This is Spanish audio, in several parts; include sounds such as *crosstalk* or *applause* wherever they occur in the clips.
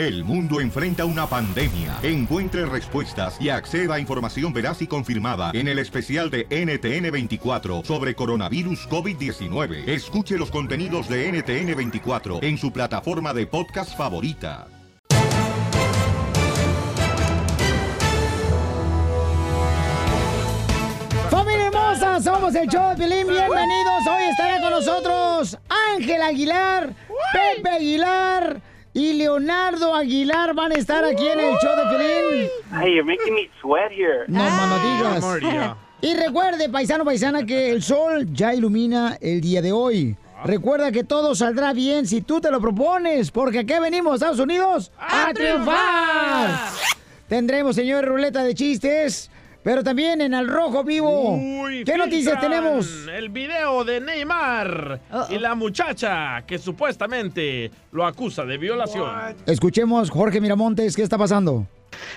El mundo enfrenta una pandemia. Encuentre respuestas y acceda a información veraz y confirmada en el especial de NTN24 sobre coronavirus COVID-19. Escuche los contenidos de NTN24 en su plataforma de podcast favorita. ¡Familia hermosa! Somos el show de Pilín. Bienvenidos. Hoy estará con nosotros Ángel Aguilar, Pepe Aguilar y Leonardo Aguilar van a estar aquí en el show de Pilín. Hey, you're making me sweat here. No, mano, digas. *laughs* Y recuerde, paisano, paisana, que el sol ya ilumina el día de hoy. Recuerda que todo saldrá bien si tú te lo propones, porque aquí venimos, Estados Unidos, a, triunfar. Tendremos, señor, ruleta de chistes, pero también en el rojo vivo. Uy, ¿Qué noticias tenemos? El video de Neymar y la muchacha que supuestamente lo acusa de violación. Escuchemos, Jorge Miramontes, ¿qué está pasando?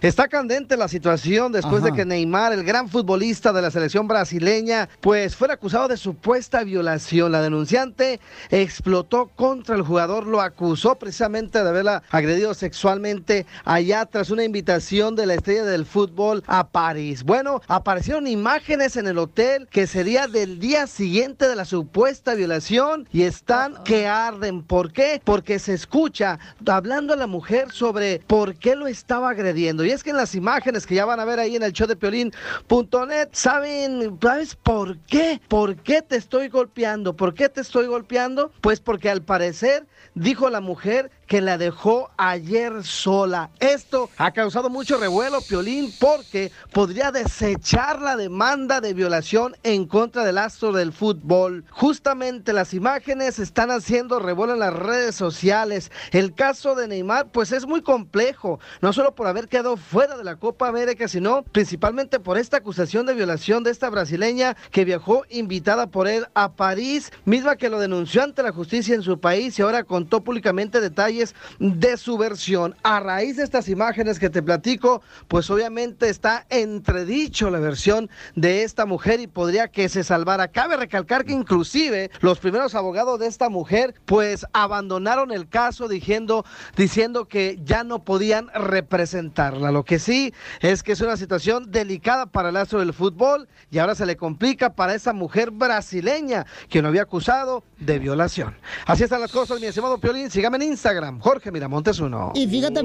Está candente la situación después Ajá. de que Neymar, el gran futbolista de la selección brasileña, pues fuera acusado de supuesta violación. La denunciante explotó contra el jugador, lo acusó precisamente de haberla agredido sexualmente allá tras una invitación de la estrella del fútbol a París. Bueno, aparecieron imágenes en el hotel que sería del día siguiente de la supuesta violación y están que arden. ¿Por qué? Porque se escucha hablando a la mujer sobre por qué lo estaba agrediendo. Y es que en las imágenes que ya van a ver ahí en el show de Piolín.net, ¿saben, ¿sabes por qué? ¿Por qué te estoy golpeando? ¿Por qué te estoy golpeando? Pues porque al parecer dijo la mujer que la dejó ayer sola. Esto ha causado mucho revuelo, Piolín, porque podría desechar la demanda de violación en contra del astro del fútbol. Justamente las imágenes están haciendo revuelo en las redes sociales. El caso de Neymar, pues es muy complejo, no solo por haber quedado fuera de la Copa América, sino principalmente por esta acusación de violación de esta brasileña que viajó invitada por él a París, misma que lo denunció ante la justicia en su país y ahora contó públicamente detalles de su versión. A raíz de estas imágenes que te platico, pues obviamente está entredicho la versión de esta mujer y podría que se salvara. Cabe recalcar que inclusive los primeros abogados de esta mujer pues abandonaron el caso diciendo, diciendo que ya no podían representarla. Lo que sí es que es una situación delicada para el astro del fútbol y ahora se le complica para esa mujer brasileña que lo había acusado de violación. Así están las cosas, mi estimado Piolín. Sígame en Instagram, Jorge Miramontes uno. Y fíjate,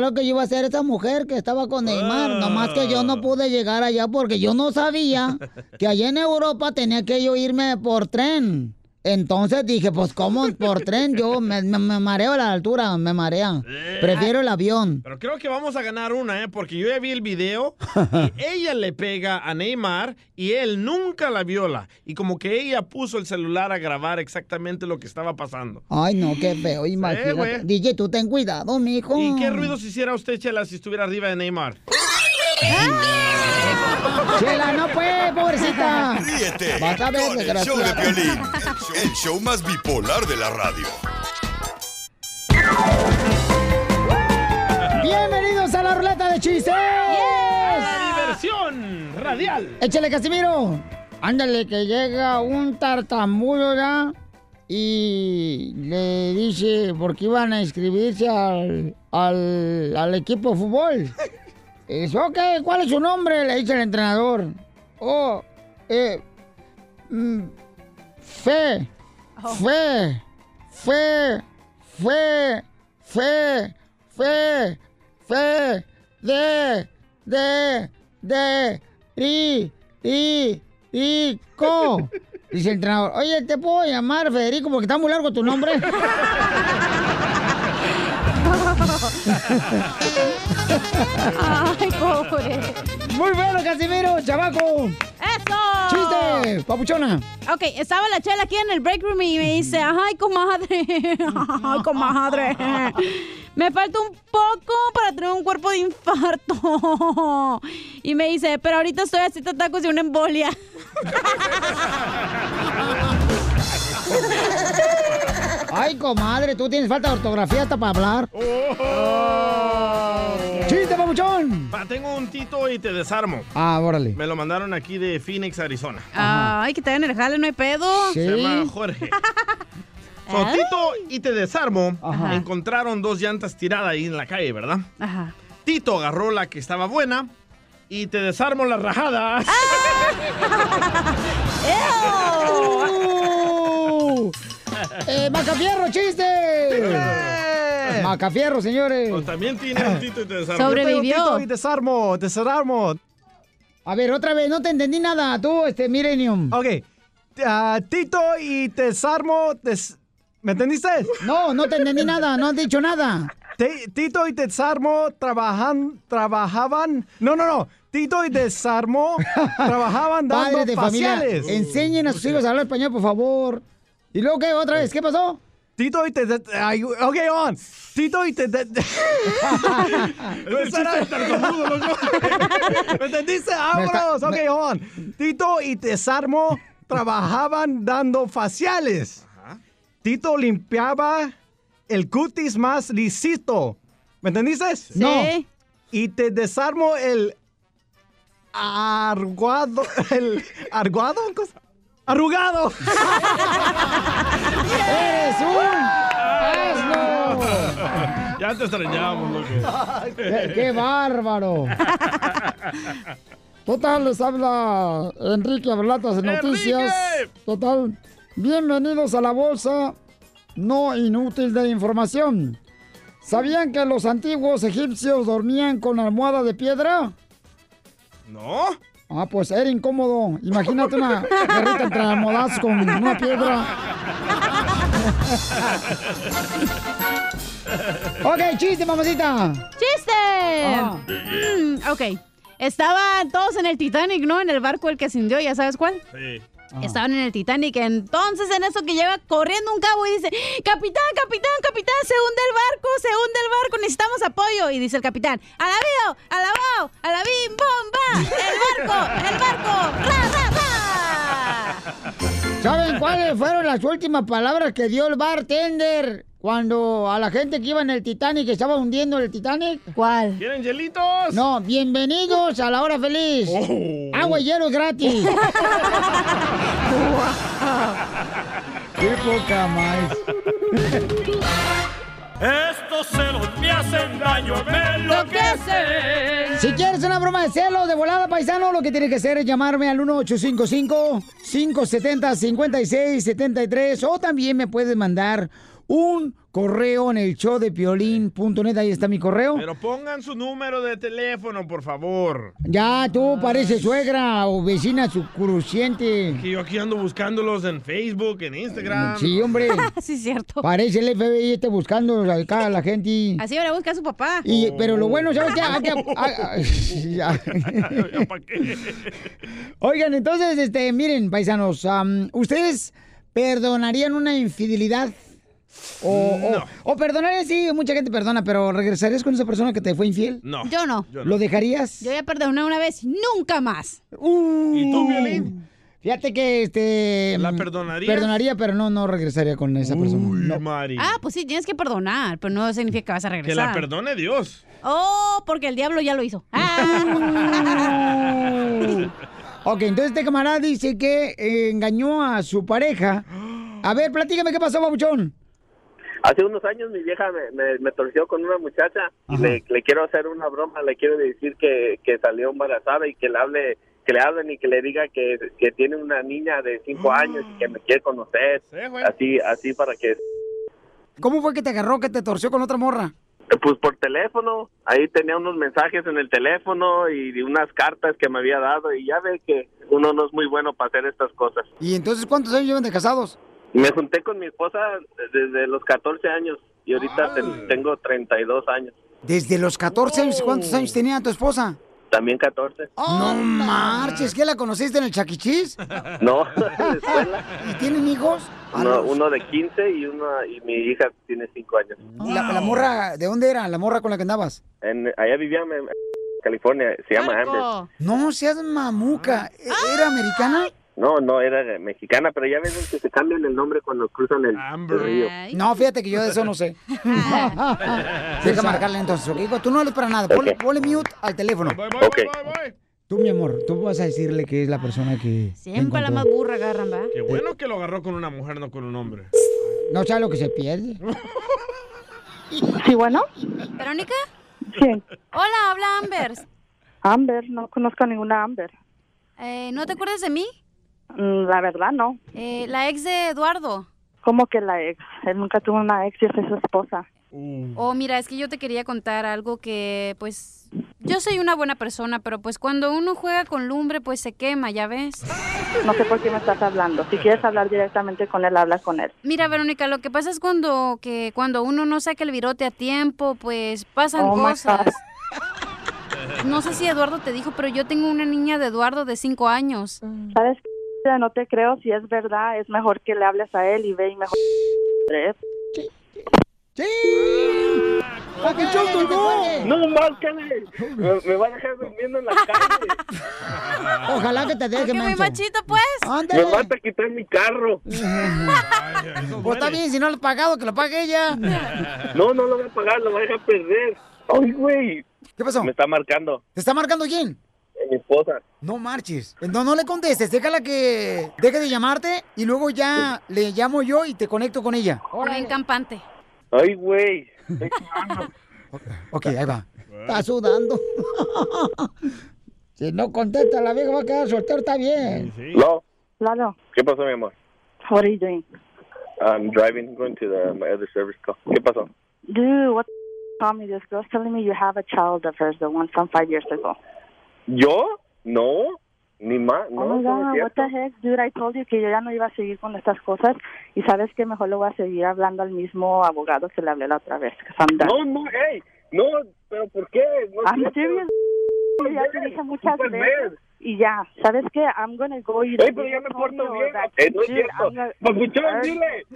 lo que iba a hacer esa mujer que estaba con Neymar. Nomás que yo no pude llegar allá porque yo no sabía *laughs* que allá en Europa tenía que yo irme por tren. Entonces dije, pues, ¿cómo por tren? Yo me, me- me mareo a la altura, me marea. Prefiero el avión. Pero creo que vamos a ganar una, ¿eh? Porque yo ya vi el video *laughs* y ella le pega a Neymar y él nunca la viola. Y como que ella puso el celular a grabar exactamente lo que estaba pasando. Ay, no, qué feo, imagínate. güey. DJ, tú ten cuidado, mijo. ¿Y qué ruidos hiciera usted, Chela, si estuviera arriba de Neymar? Chela, no puede, pobrecita. Ríete Vas a ver, con el show de. Piolín, el show más bipolar de la radio. Bienvenidos a la ruleta de chistes. ¡Diversión radial! Échale, Casimiro. Ándale, que llega un tartamudo, ¿ya? Y le dice, porque iban a inscribirse al, al, al equipo de fútbol. Y dice, ok, ¿cuál es su nombre? Le dice el entrenador. Oh, eh, mm, fe, fe, fe, fe, fe, fe, fe, de, de, de, ri, ri, rico. Dice el entrenador, oye, ¿te puedo llamar Federico porque está muy largo tu nombre? *laughs* *laughs* Ay, pobre. Muy bueno, Casimiro, chavaco. ¡Eso! ¡Chiste, papuchona! Ok, estaba la chela aquí en el break room y me dice, ay, comadre, *laughs* ay, comadre, me falta un poco para tener un cuerpo de infarto. Y me dice, pero ahorita estoy así tacos de una embolia. *laughs* Ay, comadre, tú tienes falta de ortografía hasta para hablar. ¡Chiste, papuchón! Pa, tengo un tito y te desarmo. Ah, órale. Me lo mandaron aquí de Phoenix, Arizona. Ay, que te hagan el jale, no hay pedo. Se llama Jorge. *laughs* So, Tito y te desarmo Ajá. encontraron dos llantas tiradas ahí en la calle, ¿verdad? Ajá. Tito agarró la que estaba buena y te desarmo las rajadas. ¡Uh! Macafierro, chiste! Macafierro, señores. También tiene un Tito y te desarmo. Sobrevivió. y desarmo, desarmo. A ver, otra vez, no te entendí nada, tú, este, Millennium. Ok. ah, Tito y desarmo. des- ¿Me entendiste? No, no te entendí nada, no has dicho nada. Te- Tito y Desarmo trabajan, trabajaban. No, no, no. Tito y Desarmo *laughs* trabajaban dando Padres de familia, faciales. enseñen a sus hijos a hablar español, por favor. ¿Y luego qué? ¿Otra vez? ¿Qué pasó? Tito y te. ay, ok, on. Tito y te. te- *laughs* *laughs* ¿Me entendiste? Vámonos. Ok, on. Tito y Desarmo trabajaban dando faciales. Tito limpiaba el cutis más lisito. ¿Me entendiste? No. Sí. Y te desarmo el arguado. El arguado. Arrugado. *laughs* ¡Eres un asno! Ya te extrañamos, loco. *laughs* ¡Qué, qué bárbaro! Total, les habla Enrique Ablatas de Noticias. ¡Enrique! Total, bienvenidos a la bolsa no inútil de información. ¿Sabían que los antiguos egipcios dormían con almohada de piedra? ¿No? Ah, pues era incómodo. Imagínate una guerrita entre almohadas con una piedra. *laughs* ok, chiste, mamacita. ¡Chiste! Ah. Mm, ok. Estaban todos en el Titanic, ¿no? En el barco el que se hundió, ¿ya sabes cuál? Sí. Estaban en el Titanic. Entonces, en eso que lleva corriendo un cabo y dice: Capitán, capitán, capitán, se hunde el barco, se hunde el barco, necesitamos apoyo. Y dice el capitán: ¡Alabío, alabao, alabim, bomba! ¡El barco, el barco! ¡Ra, ra, ra! ¿Saben cuáles fueron las últimas palabras que dio el bartender cuando a la gente que iba en el Titanic, que estaba hundiendo el Titanic? ¿Cuál? ¿Quieren hielitos? No, bienvenidos a la hora feliz. Oh. Agua y hielo gratis. *laughs* Qué poca más. Estos celos me hacen daño, me enloquecen. Si quieres una broma de celos de volada, paisano, lo que tienes que hacer es llamarme al 1855-570-5673 o también me puedes mandar un correo en el show de piolín.net. Ahí está mi correo. Pero pongan su número de teléfono, por favor. Ya, tú pareces suegra o vecina sucruciente. Que yo aquí ando buscándolos en Facebook, en Instagram. Sí, hombre. *laughs* sí, es cierto. Parece el FBI este buscando acá a la gente. Así ahora busca a su papá. Y, pero lo bueno, ¿sabes qué? Oigan, entonces, este, miren, paisanos, ¿ustedes perdonarían una infidelidad? O, o- No. o perdonarían, sí, mucha gente perdona, pero ¿regresarías con esa persona que te fue infiel? No. Yo no. Yo no. ¿Lo dejarías? Yo ya perdoné una vez, nunca más. Uh, ¿Y tú, Violín? Fíjate que, este... ¿La perdonarías? Perdonaría, pero no, no regresaría con esa persona. Uy, No. Mari. Ah, pues sí, tienes que perdonar, pero no significa que vas a que regresar. la perdone Dios. Oh, porque el diablo ya lo hizo. Ah. *laughs* Ok, entonces este camarada dice que eh, engañó a su pareja. A ver, platícame qué pasó, babuchón. Hace unos años mi vieja me, me, me torció con una muchacha y le, le quiero hacer una broma, le quiero decir que, que salió embarazada y que le hable, que le hablen y que le diga que, que tiene una niña de cinco años y que me quiere conocer, Sí, así, así para que, ¿Cómo fue que te agarró, que te torció con otra morra? pues por teléfono, ahí tenía unos mensajes en el teléfono y unas cartas que me había dado y ya ve que uno no es muy bueno para hacer estas cosas. ¿Y entonces cuántos años llevan de casados? Me junté con mi esposa desde los 14 años y ahorita te- tengo 32 años, Desde los 14 años, ¿cuántos años tenía tu esposa? también 14. no marches, ¿qué la conociste en el chaquichis? *laughs* No, en la escuela. ¿Y tienen hijos? Uno, uno de 15 y una y mi hija tiene 5 años. La, la morra, ¿de dónde era? La morra con la que andabas. En, allá vivía en California, se llama Amber. No seas mamuca. ¿E- ¿Era americana? No, no, era de- mexicana, pero ya ven que se cambian el nombre cuando cruzan el, Amber. el río. No, fíjate que yo de eso no sé. *laughs* *laughs* Deja marcarle entonces, ¿ok? Tú no eres para nada. Ponle, ponle mute al teléfono. Voy, voy, Ok. voy, voy, voy. Tú, mi amor, tú vas a decirle que es la persona que. Siempre la más burra agarran, ¿va? Qué bueno que lo agarró con una mujer, no con un hombre. No sabe lo que se pierde. *laughs* Sí, bueno. ¿Verónica? Sí. Hola, habla Amber. Amber, no conozco a ninguna Amber. Eh, ¿No te acuerdas de mí? Mm, La verdad, no. Eh, la ex de Eduardo. ¿Cómo que la ex? Él nunca tuvo una ex y es su esposa. Oh, mira, es que yo te quería contar algo que, pues, yo soy una buena persona, pero pues cuando uno juega con lumbre, pues se quema, ¿ya ves? No sé por qué me estás hablando. Si quieres hablar directamente con él, habla con él. Mira, Verónica, lo que pasa es cuando que cuando uno no saca el virote a tiempo, pues pasan Oh, cosas. No sé si Eduardo te dijo, pero yo tengo una niña de Eduardo de cinco años. ¿Sabes qué? No te creo. Si es verdad, es mejor que le hables a él y ve y mejor... ¡Sí! ¡Papuchón colgó! No, márcale. Me, me va a dejar durmiendo en la calle. Ojalá que te deje, Que mi machito, pues. Me Ándale. va a quitar mi carro. Pues está bien, si no lo has pagado, que lo pague ella. No, no lo voy a pagar, lo voy a dejar perder. Ay, güey. ¿Qué pasó? Me está marcando. ¿Te está marcando quién? Mi esposa. No marches. No, no le contestes. Déjala que deje de llamarte y luego ya le llamo yo y te conecto con ella. Bien campante. Ay, güey. *laughs* Ok, ahí va. Está sudando. *laughs* si no contesta, la vieja va a quedar soltero, está bien. ¿Lo? Claro. ¿Qué pasó, mi amor? What are you doing? I'm driving, going to the, my other service call. ¿Qué pasó? Dude, what the call me? This girl's telling me you have a child of hers, the one from five years ago. ¿Yo? No. Ni más. No, oh my no God, what the heck, dude, I told you que yo ya no iba a seguir con estas cosas y sabes que mejor le voy a seguir hablando al mismo abogado que le hablé la otra vez. No, no, hey. No, pero ¿por qué? No I'm serious. Ya te dije muchas veces ver. y ya, ¿sabes qué? I'm gonna go y Ey, pero ya me porto bien. Eh, no es cierto. Papuchón, dile.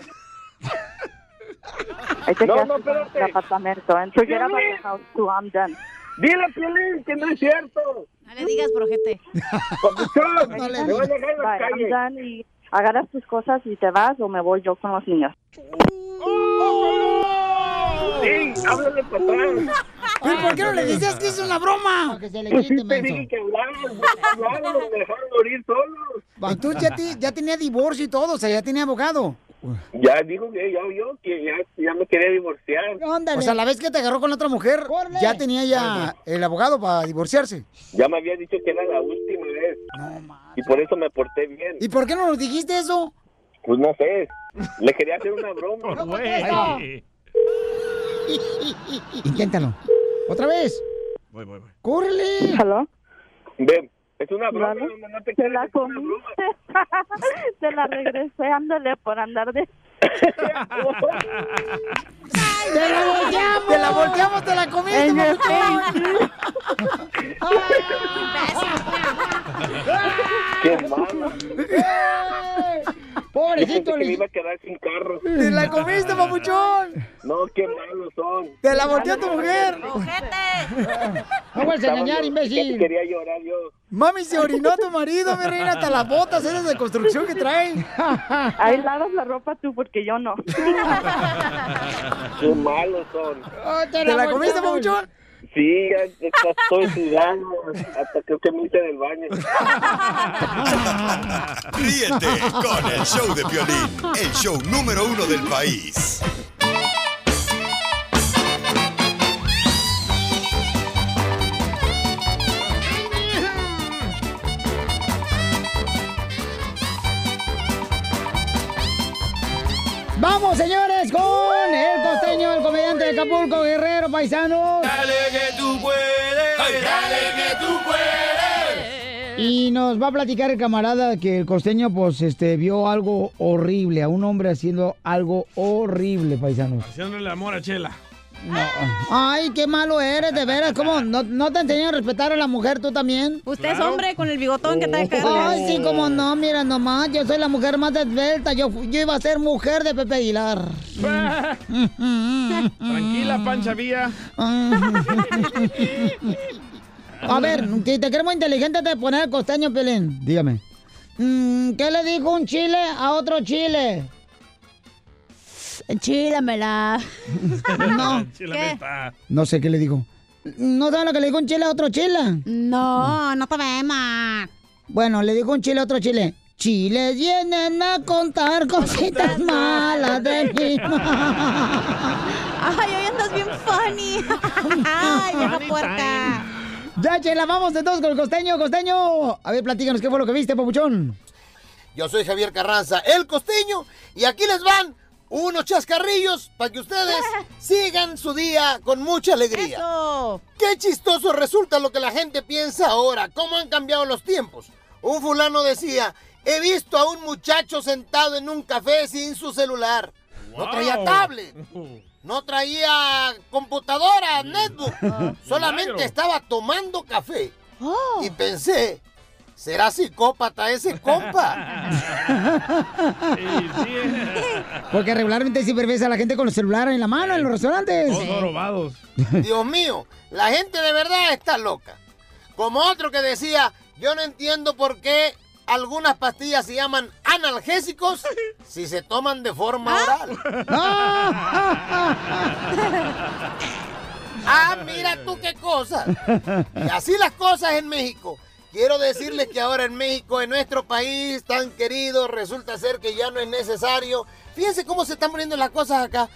Ahí te No, no, espérate. apartamento. And forget about the house too, I'm done. Dile, Piolín, que no es cierto. No le digas, projete. Papuchón, *laughs* *laughs* No le voy a dejar en la Bye, I'm calle. done y agarras tus cosas y te vas o me voy yo con los niños. Sí, háblale atrás. ¿Y por qué no le dices que es una broma? Que se le Pues sí quite, te menso. dije que hablaras, me dejaron morir solos. Entonces ya, ya tenía divorcio y todo, o sea, ya tenía abogado. Ya dijo que ya oyó que ya, ya me quería divorciar. O sea, la vez que te agarró con otra mujer, ya tenía ya el abogado para divorciarse. Ya me había dicho que era la última vez. Y por eso me porté bien. ¿Y por qué no nos dijiste eso? Pues no sé. Le quería hacer una broma. Güey. Inténtalo. ¿Otra vez? Voy, voy, voy. ¡Córrele! ¿Hello? Ven, es una broma. Vale. no, no te Te creas, la comiste. *laughs* te la regresé, ándale por andar de... *laughs* ¡Te la volteamos! ¡Te la volteamos, te la comiste, En el! Qué malo. Pobrecito, Yo pensé que me le- iba a quedar sin carro. ¡Te la comiste, papuchón! No, qué malos son. ¡Te la volteó tu mujer! ¡Ojete! No vuelvas a engañar, imbécil. Quería llorar yo. Mami, se orinó tu marido, mi reina, hasta las botas esas de construcción que trae. Ahí lavas la ropa tú porque yo no. Qué malos son. Oh, ¿Te la comiste, papuchón? Sí, ya, ya estoy sudando. Hasta creo que me hice del baño. Ríete con el show de Piolín, el show número uno del país. Vamos, señores, con el costeño, el comediante de Acapulco, Guerrero, paisanos. Dale tú puedes, dale que tú puedes. Y nos va a platicar el camarada que el costeño, pues, este, vio algo horrible, a un hombre haciendo algo horrible, paisanos. Haciéndole amor a Chela. Ay, qué malo eres, de veras. ¿Cómo? ¿No, no te enseñan a respetar a la mujer tú también? Usted es hombre con el bigotón que trae Ay, sí, como no, mira nomás, yo soy la mujer más esbelta, yo, fu- yo iba a ser mujer de Pepe Aguilar. *laughs* Tranquila, Pancha Vía. *laughs* A ver, si te queremos inteligente te poner el costeño, Pelín. Dígame. Mm, ¿Qué le dijo un chile a otro chile? Chílamela. *laughs* No. *laughs* ¿Qué? No sé qué le dijo. ¿No sabes lo que le dijo un chile a otro chile? No, no sabemos. Bueno, le dijo un chile a otro chile. chiles vienen a contar cositas malas de mi *laughs* Ay, hoy andas bien funny. Ay, vieja puerca. Ya, chela, vamos entonces con el costeño, costeño. A ver, platícanos qué fue lo que viste, papuchón. Yo soy Javier Carranza, el costeño, y aquí les van unos chascarrillos para que ustedes *laughs* sigan su día con mucha alegría. Eso. Qué chistoso resulta lo que la gente piensa ahora, cómo han cambiado los tiempos. Un fulano decía, he visto a un muchacho sentado en un café sin su celular. No traía tablet, *laughs* no traía computadora, netbook, solamente estaba tomando café. Y pensé, ¿será psicópata ese compa? *laughs* Porque regularmente siempre ves a la gente con el celular en la mano en los restaurantes. Todos robados. Dios mío, la gente de verdad está loca. Como otro que decía, yo no entiendo por qué algunas pastillas se llaman analgésicos si se toman de forma oral. *laughs* Ah, mira tú qué cosa. Y así las cosas en México. Quiero decirles que ahora en México, en nuestro país tan querido, resulta ser que ya no es necesario. Fíjense cómo se están poniendo las cosas acá.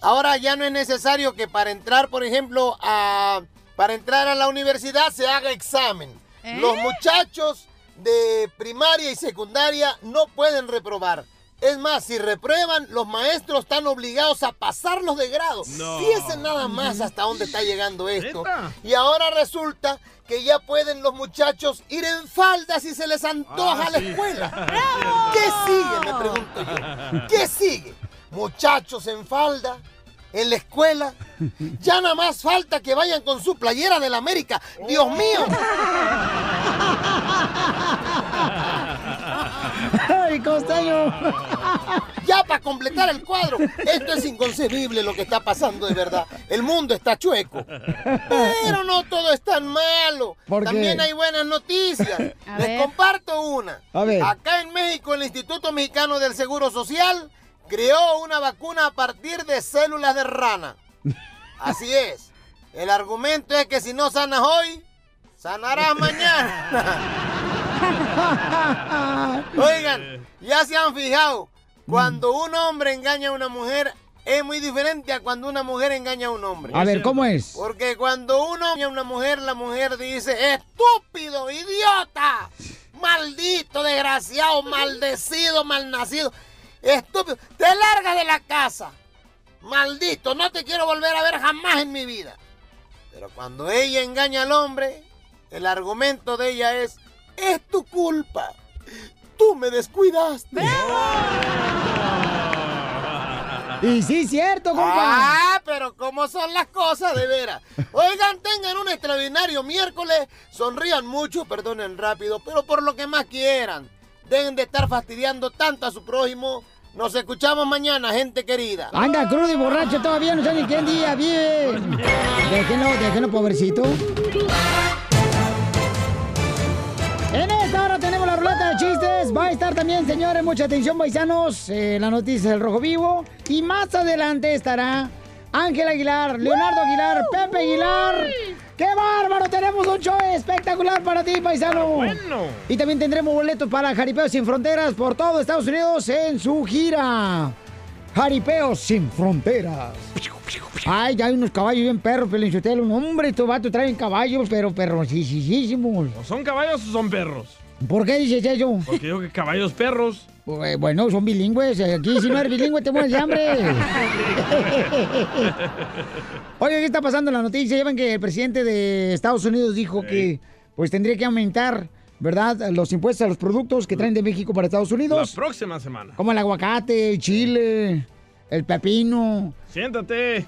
Ahora ya no es necesario que para entrar, por ejemplo, a para entrar a la universidad se haga examen. Los muchachos de primaria y secundaria no pueden reprobar. Es más, si reprueban, los maestros están obligados a pasarlos de grado. No. Fíjense nada más hasta dónde está llegando esto. Y ahora resulta que ya pueden los muchachos ir en falda si se les antoja a la escuela. *laughs* ¿Qué sigue? Me pregunto yo. ¿Qué sigue? Muchachos en falda, en la escuela. Ya nada más falta que vayan con su playera del América. ¡Dios mío! *laughs* ¡Ay, costeño! *laughs* Ya para completar el cuadro, esto es inconcebible lo que está pasando de verdad. El mundo está chueco. Pero no todo es tan malo. También hay buenas noticias. A Les ver. comparto una. A ver. Acá en México, el Instituto Mexicano del Seguro Social creó una vacuna a partir de células de rana. Así es. El argumento es que si no sanas hoy, sanarás mañana. *laughs* *laughs* Oigan, ya se han fijado, cuando un hombre engaña a una mujer es muy diferente a cuando una mujer engaña a un hombre. A ver, ¿cómo es? Porque cuando uno engaña a una mujer, la mujer dice, estúpido, idiota, maldito, desgraciado, maldecido, malnacido, estúpido, te largas de la casa, maldito, no te quiero volver a ver jamás en mi vida. Pero cuando ella engaña al hombre, el argumento de ella es, es tu culpa, tú me descuidaste. Y sí, cierto, compa. Ah, pero ¿cómo son las cosas de veras? Oigan, tengan un extraordinario miércoles, sonrían mucho, perdonen rápido, pero por lo que más quieran. Dejen de estar fastidiando tanto a su prójimo. Nos escuchamos mañana, gente querida. Anda crudo y borracho todavía, no sé ni qué día bien. Déjenlo, déjenlo, pobrecito. Tenemos la ruleta de chistes. Va a estar también, señores, mucha atención, paisanos, eh, la noticia del Rojo Vivo. Y más adelante estará Ángel Aguilar, Leonardo Aguilar, Pepe Aguilar. ¡Qué bárbaro! Tenemos un show espectacular para ti, paisano. bueno. Y también tendremos boletos para Jaripeos Sin Fronteras por todo Estados Unidos en su gira. Jaripeos Sin Fronteras. Ay, ya hay unos caballos bien perros, Pelinchotelo. Un hombre, estos vatos traen caballos, pero perrosísimos. ¿Son caballos o son perros? ¿Por qué dices eso? Porque digo que caballos perros. Eh, Bueno, son bilingües. Aquí si no eres bilingüe te mueres de hambre. *laughs* Oye, ¿qué está pasando en la noticia? Ya ven que el presidente de Estados Unidos dijo que pues tendría que aumentar, ¿verdad? Los impuestos a los productos que traen de México para Estados La Unidos. próxima semana. Como el aguacate, el chile, el pepino. Siéntate.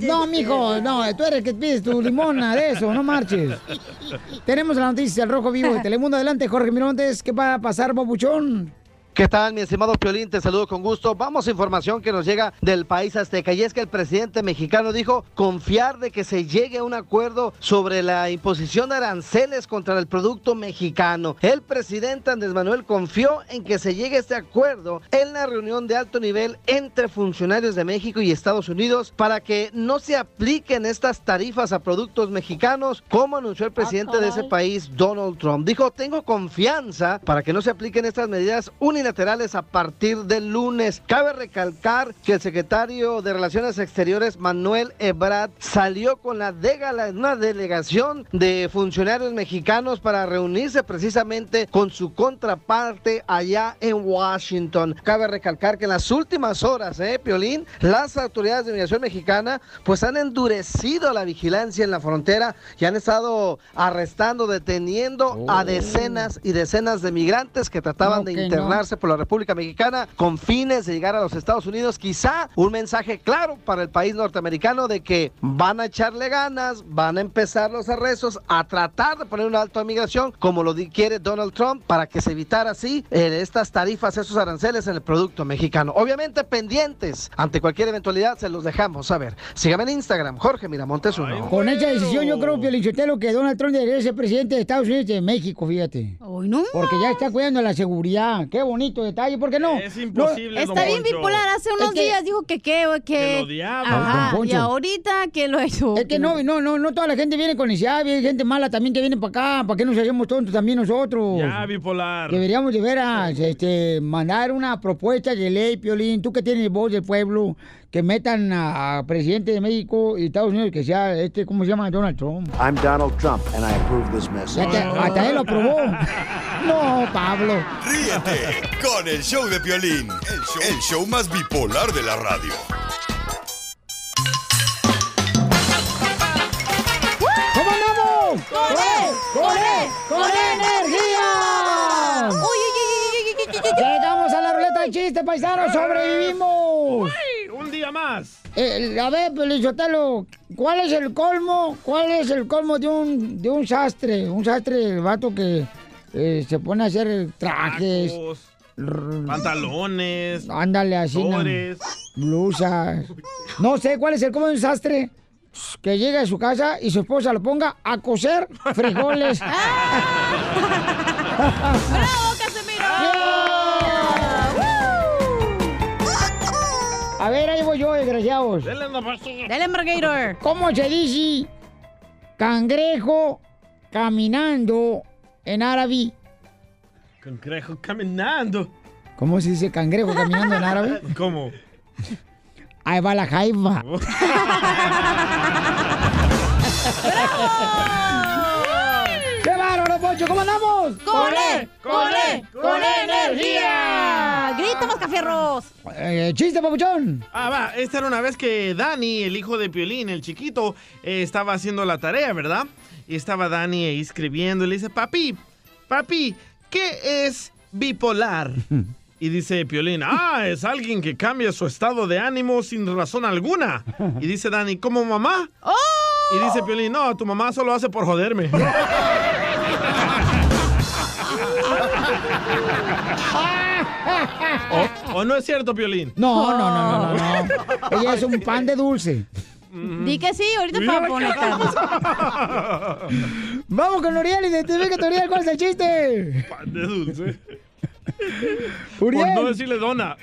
No, mijo, no, tú eres el que pides tu limona de eso, no marches. *laughs* Tenemos la noticia del Rojo Vivo de Telemundo. Adelante, Jorge Mirontes. ¿Qué va a pasar, Bobuchón? ¿Qué tal, mi estimado Piolín? Te saludo con gusto. Vamos a información que nos llega del país azteca y es que el presidente mexicano dijo confiar de que se llegue a un acuerdo sobre la imposición de aranceles contra el producto mexicano. El presidente Andrés Manuel confió en que se llegue a este acuerdo en la reunión de alto nivel entre funcionarios de México y Estados Unidos para que no se apliquen estas tarifas a productos mexicanos, como anunció el presidente de ese país, Donald Trump. Dijo, tengo confianza para que no se apliquen estas medidas unilaterales a partir del lunes. Cabe recalcar que el secretario de Relaciones Exteriores, Manuel Ebrard, salió con la degala, una delegación de funcionarios mexicanos para reunirse precisamente con su contraparte allá en Washington. Cabe recalcar que en las últimas horas, eh, Piolín, las autoridades de migración mexicana pues han endurecido la vigilancia en la frontera y han estado arrestando, deteniendo a decenas y decenas de migrantes que trataban No, de que por la República Mexicana con fines de llegar a los Estados Unidos. Quizá un mensaje claro para el país norteamericano de que van a echarle ganas, van a empezar los arrestos, a tratar de poner un alto a migración, como lo quiere Donald Trump, para que se evitara así eh, estas tarifas, esos aranceles en el producto mexicano. Obviamente pendientes ante cualquier eventualidad, se los dejamos saber. Sígame en Instagram, Jorge Miramontes uno. Con esa decisión yo creo, Piolichotelo, que Donald Trump debería ser presidente de Estados Unidos y de México, fíjate. no. Porque ya está cuidando la seguridad. Qué bonito detalle, ¿por qué no? Es imposible, Está bien bipolar. Hace unos Es que- días dijo que qué, que... Que lo odiaba. Ajá, Don Poncho. y ahorita que lo hecho. Es que no, no, no, no toda la gente viene con necesidad, hay gente mala también que viene para acá, ¿para qué nos hacemos tontos también nosotros? Ya, bipolar. Deberíamos de veras este, mandar una propuesta de ley, Piolín, tú que tienes voz del pueblo, que metan a, a presidente de México y Estados Unidos, que sea este, ¿cómo se llama? Donald Trump. I'm Donald Trump, and I approve this message. Te- hasta él lo aprobó. *laughs* No, Pablo. Ríete con el show de Piolín, el show, el show más bipolar de la radio. ¿Cómo andamos? ¡Con él! ¡Con él! ¡Con energía! Uy, Llegamos a la ruleta de chistes, paisanos, sobrevivimos. Un día más. Eh, a ver, Pelizotelo, ¿cuál es el colmo? ¿Cuál es el colmo de un, de un sastre? Un sastre, el vato que eh, se pone a hacer trajes. Tacos, pantalones. Ándale así. Blusas. No sé cuál es el colmo de un sastre. Que llegue a su casa y su esposa lo ponga a coser frijoles. *laughs* ¡Bravo, Casemiro! A ver, ahí voy yo, desgraciados. Dele Margator. ¿Cómo se dice cangrejo caminando en árabe? Cangrejo caminando. ¿Cómo se dice cangrejo caminando en árabe? *laughs* ¿Cómo? Ahí va la jaiba. ¡Qué bárbaro, Poncho! ¿Cómo andamos? ¡Con él! ¡Con él! ¡Con energía! ¡Grita, mascafierros! Eh, ¡Chiste, papuchón! Ah, va. Esta era una vez que Dani, el hijo de Piolín, el chiquito, eh, estaba haciendo la tarea, ¿verdad? Y estaba Dani ahí escribiendo y le dice, papi, papi, ¿qué es bipolar? Y dice Piolín, ah, es alguien que cambia su estado de ánimo sin razón alguna. Y dice Dani, ¿como mamá? Y dice Piolín, no, tu mamá solo hace por joderme. *laughs* ¿O, o no es cierto, Piolín? No, no, no, no, no, no. *laughs* Ella es un pan de dulce. Di que sí, ahorita para poner *laughs* Vamos con Uriel, identifícate, Uriel, ¿cuál es el chiste? Pan de dulce. *laughs* Uriel. Por no decirle dona.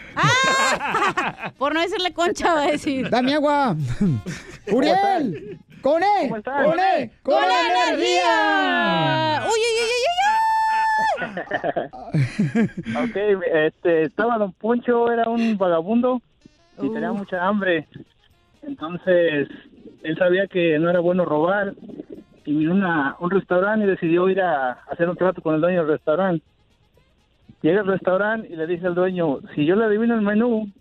Por no decirle concha, va a decir. Dame agua. *laughs* Uriel, con él, con él, con energía. ¡Uy, uy, uy, ok, este, estaba Don Poncho, era un vagabundo y tenía mucha hambre. Entonces, él sabía que no era bueno robar y miró una, un restaurante y decidió ir a hacer un trato con el dueño del restaurante. Llega al restaurante y le dice al dueño, si yo le adivino el menú,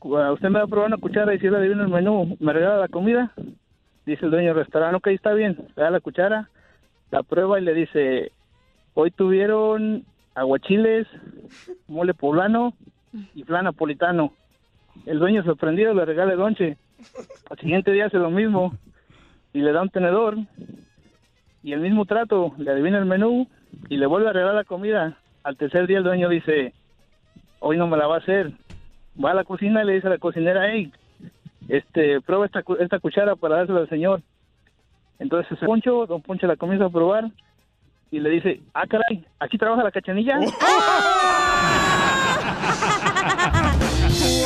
usted me va a probar una cuchara y si yo le adivino el menú, ¿me regala la comida? Dice el dueño del restaurante, ok, está bien, le da la cuchara, la prueba y le dice, hoy tuvieron aguachiles, mole poblano y flan napolitano. El dueño sorprendido le regala el lonche. Al siguiente día hace lo mismo y le da un tenedor y el mismo trato, le adivina el menú y le vuelve a regalar la comida. Al tercer día el dueño dice, hoy no me la va a hacer. Va a la cocina y le dice a la cocinera, hey, este, prueba esta, esta cuchara para dársela al señor. Entonces, Poncho, don Poncho la comienza a probar y le dice, ah, caray, ¿aquí trabaja la cachanilla?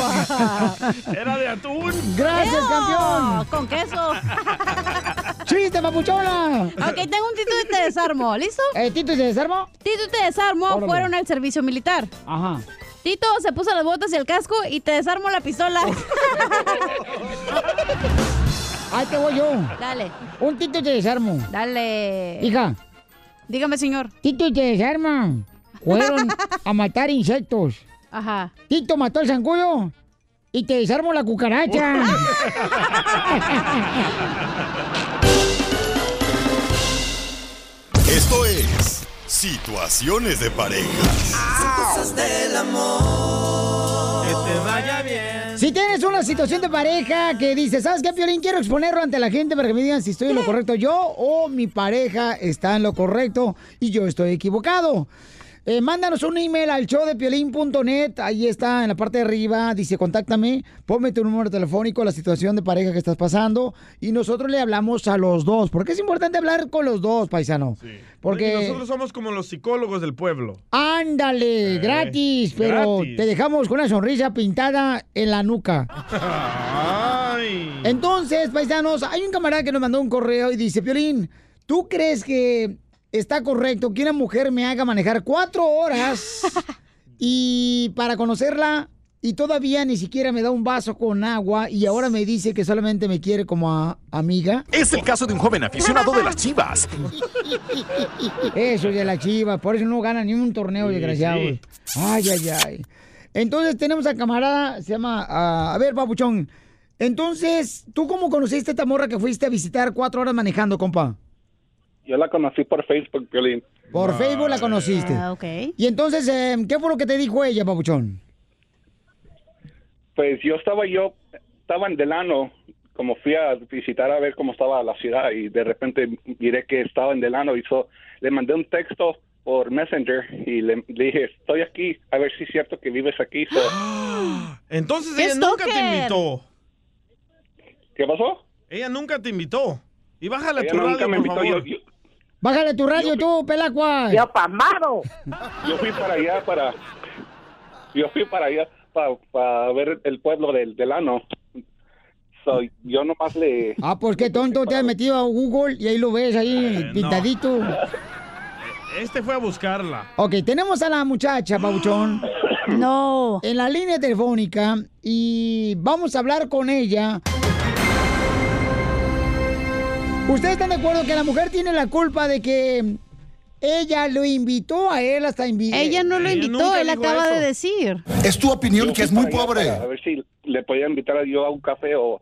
*laughs* Era de atún. Gracias, ¡Eo! campeón. Con queso. *laughs* ¡Chiste, papuchona! Ok, tengo un Tito y te desarmo. ¿Listo? Eh, ¿Tito y te desarmo? Tito y te desarmo Órale. fueron al servicio militar. Ajá. Tito se puso las botas y el casco y te desarmo la pistola. *laughs* Ahí te voy yo. Dale. Un Tito y te desarmo. Dale. Hija. Dígame, señor. Tito y te desarma. Fueron a matar insectos. Ajá. Tito mató el zancudo y te desarmo la cucaracha. *laughs* Esto es Situaciones de pareja. Cosas del amor. Que te vaya bien. Si tienes una situación de pareja que dices, ¿sabes qué, Piolín? Quiero exponerlo ante la gente para que me digan si estoy en lo correcto yo o mi pareja está en lo correcto y yo estoy equivocado. Eh, mándanos un email al showdepiolín.net, ahí está en la parte de arriba, dice contáctame, ponme tu número telefónico, la situación de pareja que estás pasando y nosotros le hablamos a los dos, porque es importante hablar con los dos, paisano. Porque Porque nosotros somos como los psicólogos del pueblo. Ándale, Eh, gratis, pero gratis. te dejamos con una sonrisa pintada en la nuca. Ay. Entonces, paisanos, hay un camarada que nos mandó un correo y dice, Piolín, ¿tú crees que está correcto que una mujer me haga manejar cuatro horas *laughs* y para conocerla y todavía ni siquiera me da un vaso con agua y ahora me dice que solamente me quiere como a- amiga? Es el caso de un joven aficionado de las chivas. *laughs* Eso de la chiva, por eso no gana ni un torneo, Sí, desgraciado. sí. Ay, ay, ay. Entonces tenemos al camarada, se llama, a ver, papuchón. Entonces, ¿tú cómo conociste a esta morra que fuiste a visitar cuatro horas manejando, compa? Yo la conocí por Facebook, Piolín. Por Facebook la conociste. Ah, ok. Y entonces, eh, ¿qué fue lo que te dijo ella, papuchón? Pues yo estaba yo, estaba en Delano, como fui a visitar a ver cómo estaba la ciudad y de repente miré que estaba en Delano y so, le mandé un texto por Messenger y le, le dije, estoy aquí, a ver si es cierto que vives aquí. So, *gasps* Entonces ¡Qué ella nunca te invitó. ¿Qué pasó? Ella nunca te invitó. Y bájale a Ella tu nunca radio, me por invitó, favor. yo- yo- Bájale tu radio tú, pelacuas. Yo pasmado. Yo fui para allá para, yo fui para allá para, para ver el pueblo del Delano. So, yo nomás le... Ah, pues qué tonto, te has metido a Google y ahí lo ves ahí pintadito. Este fue a buscarla. Ok, tenemos a la muchacha, Pabuchón. No. En la línea telefónica y vamos a hablar con ella. ¿Ustedes están de acuerdo que la mujer tiene la culpa de que ella lo invitó a él hasta invitar? Ella no lo invitó, él acaba de decir. Es tu opinión que es muy pobre. a ver si le podía invitar yo a un café o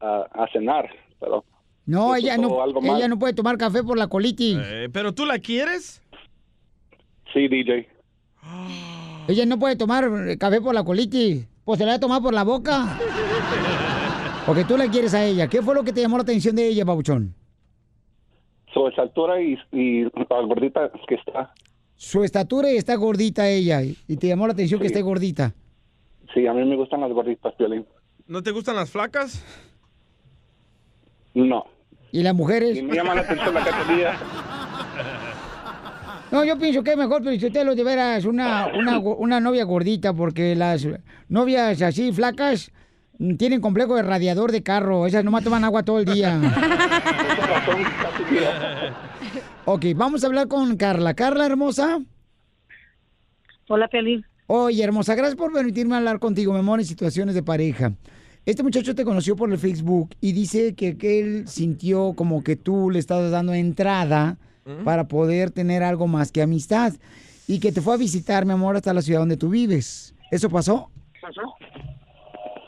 a, a cenar, pero... No, ella no, ella no puede tomar café por la colitis. Eh, ¿Pero tú la quieres? Sí, DJ. Ella no puede tomar eh, café por la colitis. Pues se la va a tomar por la boca. Porque tú la quieres a ella. ¿Qué fue lo que te llamó la atención de ella, Pabuchón? Su altura y, y la gordita que está. Su estatura y está gordita ella. Y te llamó la atención que esté gordita. Sí, a mí me gustan las gorditas, Violín. ¿No te gustan las flacas? No. ¿Y las mujeres? Y me llama la atención la categoría. *laughs* No, yo pienso que es mejor, pero si usted lo de veras una, una, una novia gordita, porque las novias así flacas tienen complejo de radiador de carro. Esas nomás toman agua todo el día. *laughs* *laughs* ok, vamos a hablar con Carla. Carla, hermosa. Hola, Pelín. Oye, hermosa, gracias por permitirme hablar contigo, mi amor, en situaciones de pareja. Este muchacho te conoció por el Facebook y dice que, que él sintió como que tú le estabas dando entrada para poder tener algo más que amistad y que te fue a visitar, mi amor, hasta la ciudad donde tú vives. ¿Eso pasó?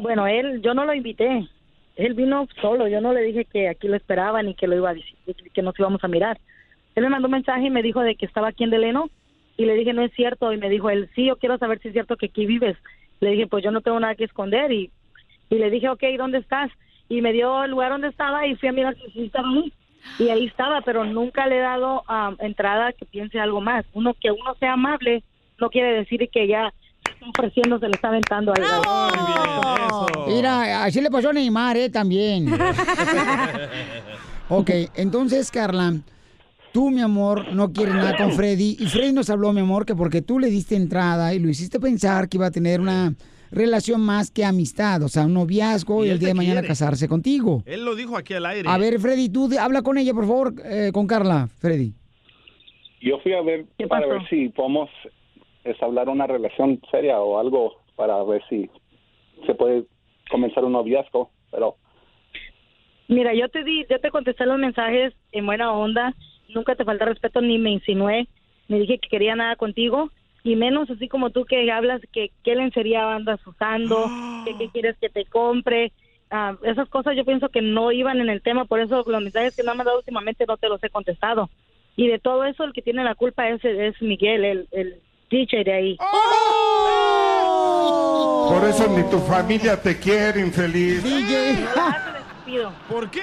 Bueno, él, yo no lo invité. Él vino solo. Yo no le dije que aquí lo esperaba ni que lo iba a decir, que nos íbamos a mirar. Él me mandó un mensaje y me dijo de que estaba aquí en Deleno y le dije no es cierto y me dijo él sí yo quiero saber si es cierto que aquí vives. Le dije pues yo no tengo nada que esconder y y le dije ok ¿dónde estás? Y me dio el lugar donde estaba y fui a mirar si estaba y ahí estaba pero nunca le he dado ah, entrada que piense algo más. Uno que uno sea amable no quiere decir que ya ofreciendo, se le está aventando ahí. Mira, así le pasó a Neymar, ¿eh? También. *laughs* ok, entonces, Carla, tú, mi amor, no quieres nada con Freddy. Y Freddy nos habló, mi amor, que porque tú le diste entrada y lo hiciste pensar que iba a tener una relación más que amistad, o sea, un noviazgo y, el día de mañana quiere. casarse contigo. Él lo dijo aquí al aire. A ver, Freddy, tú de- habla con ella, por favor, eh, con Carla, Freddy. Yo fui a ver para ver si podemos establecer una relación seria o algo para ver si se puede comenzar un noviazgo, pero Mira, yo te di, yo te contesté los mensajes en buena onda, nunca te falta respeto ni me insinué, ni dije que quería nada contigo, y menos así como tú que hablas que qué lencería andas usando, que qué quieres que te compre, ah, esas cosas yo pienso que no iban en el tema, por eso los mensajes que me han mandado últimamente no te los he contestado. Y de todo eso el que tiene la culpa es, es Miguel, el, el DJ de ahí. Por eso ni tu familia te quiere, infeliz. ¿Por qué?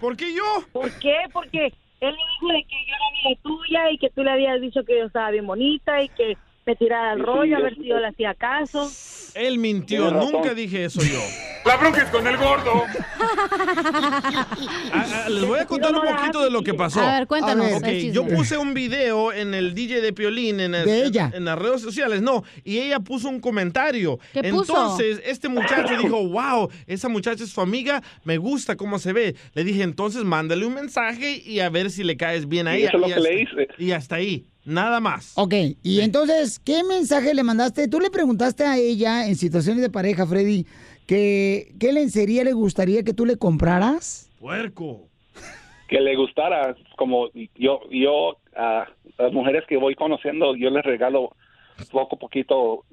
¿Por qué yo? ¿Por qué? Porque él me dijo de que yo era amiga tuya y que tú le habías dicho que yo estaba bien bonita y que me tirara el rollo a ver si yo le hacía caso. Él mintió, nunca dije eso yo. La bronca es con el gordo. Ah, ah, les voy a contar un poquito de lo que pasó. A ver, cuéntanos, chisme. yo puse un video en el DJ de Piolín en, el- De ella. en las redes sociales, no, y ella puso un comentario. ¿Qué puso? entonces, este muchacho dijo, wow, esa muchacha es su amiga, me gusta cómo se ve. Le dije, entonces mándale un mensaje y a ver si le caes bien a Y ella. eso es lo y, que le hasta, y hasta ahí, nada más. Ok, y entonces, ¿qué mensaje le mandaste? Tú le preguntaste a ella en situaciones de pareja, Freddy, que qué lencería le gustaría que tú le compraras. Puerco. que le gustara, como yo, yo a las mujeres que voy conociendo, yo les regalo poco a poquito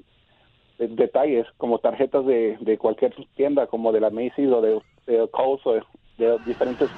de- detalles, como tarjetas de, de cualquier tienda, como de la Macy's o de, de Kohl's o de, de diferentes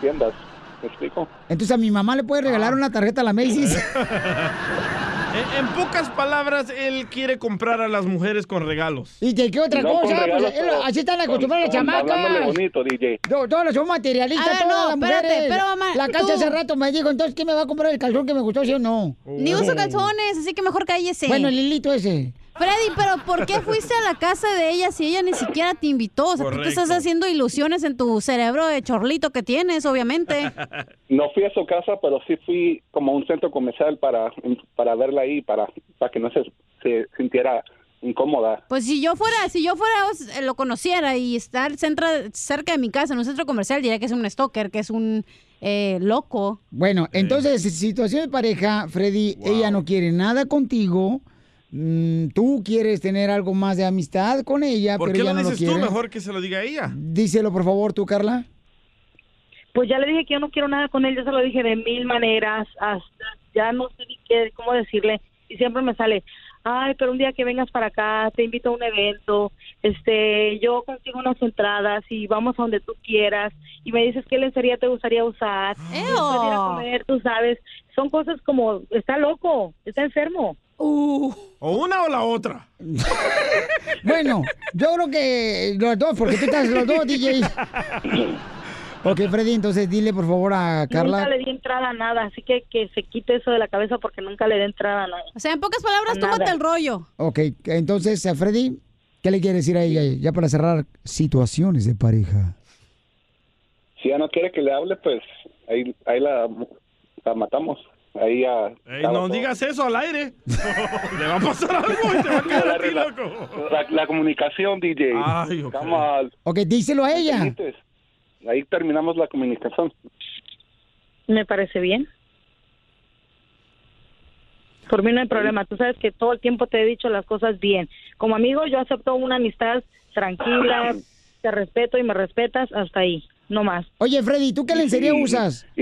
tiendas. ¿Me explico? Entonces a mi mamá le puede Ah. regalar una tarjeta a la Macy's. *laughs* En, en pocas palabras, él quiere comprar a las mujeres con regalos. ¿Y de qué otra No cosa? Pues, él- pero así están acostumbradas las chamacas. bonito, DJ. No, todas son materialistas, A ver, todas no, las espérate, mujeres. pero, mamá, La cacha tú- hace rato me dijo, entonces, ¿qué me va a comprar el calzón que me gustó, sí o no? Ni uso calzones, así que mejor cállese. Bueno, el hilito ese. Freddy, pero ¿por qué fuiste a la casa de ella si ella ni siquiera te invitó? O sea, tú te estás Correcto. haciendo ilusiones en tu cerebro de chorlito que tienes, obviamente. No fui a su casa, pero sí fui como a un centro comercial para, para verla ahí, para, para que no se, se sintiera incómoda. Pues si yo fuera, si yo fuera, lo conociera y estar centra- cerca de mi casa, en un centro comercial, diría que es un stalker, que es un eh, loco. Bueno, entonces, situación de pareja, Freddy, ella no quiere nada contigo. Mm, tú quieres tener algo más de amistad con ella, ¿Por pero qué ella lo no lo dices tú? quiere. Mejor que se lo diga ella. Díselo, por favor, tú, Carla. Pues ya le dije que yo no quiero nada con él, yo se lo dije de mil maneras, hasta ya no sé ni qué, cómo decirle, y siempre me sale, ay, pero un día que vengas para acá, te invito a un evento, este, yo consigo unas entradas y vamos a donde tú quieras, y me dices qué lencería te gustaría usar, después de ir a comer, tú sabes, son cosas como, está loco, está enfermo. O una o la otra. *laughs* Bueno, yo creo que los dos, porque tú estás los dos, DJ. Ok, Freddy, entonces dile por favor a Carla. Nunca le di entrada a nada, así que que se quite eso de la cabeza porque nunca le di entrada a nada. O sea, en pocas palabras, tómate el rollo. Ok, entonces a Freddy, ¿qué le quiere decir a ella ya para cerrar situaciones de pareja? Si ella no quiere que le hable, pues ahí, ahí la, la matamos. Ahí ya. Ey, no digas eso al aire. *laughs* Le va a pasar algo y te va a *laughs* quedar a ti, la, loco. la, la comunicación, DJ. Ay, ok. Come on. Ok, díselo a ella. Ahí terminamos la comunicación. Me parece bien. Por mí no hay problema. Tú sabes que todo el tiempo te he dicho las cosas bien. Como amigo, yo acepto una amistad tranquila, *clears throat* te respeto y me respetas hasta ahí, no más. Oye, Freddy, ¿tú qué lencería usas? *laughs*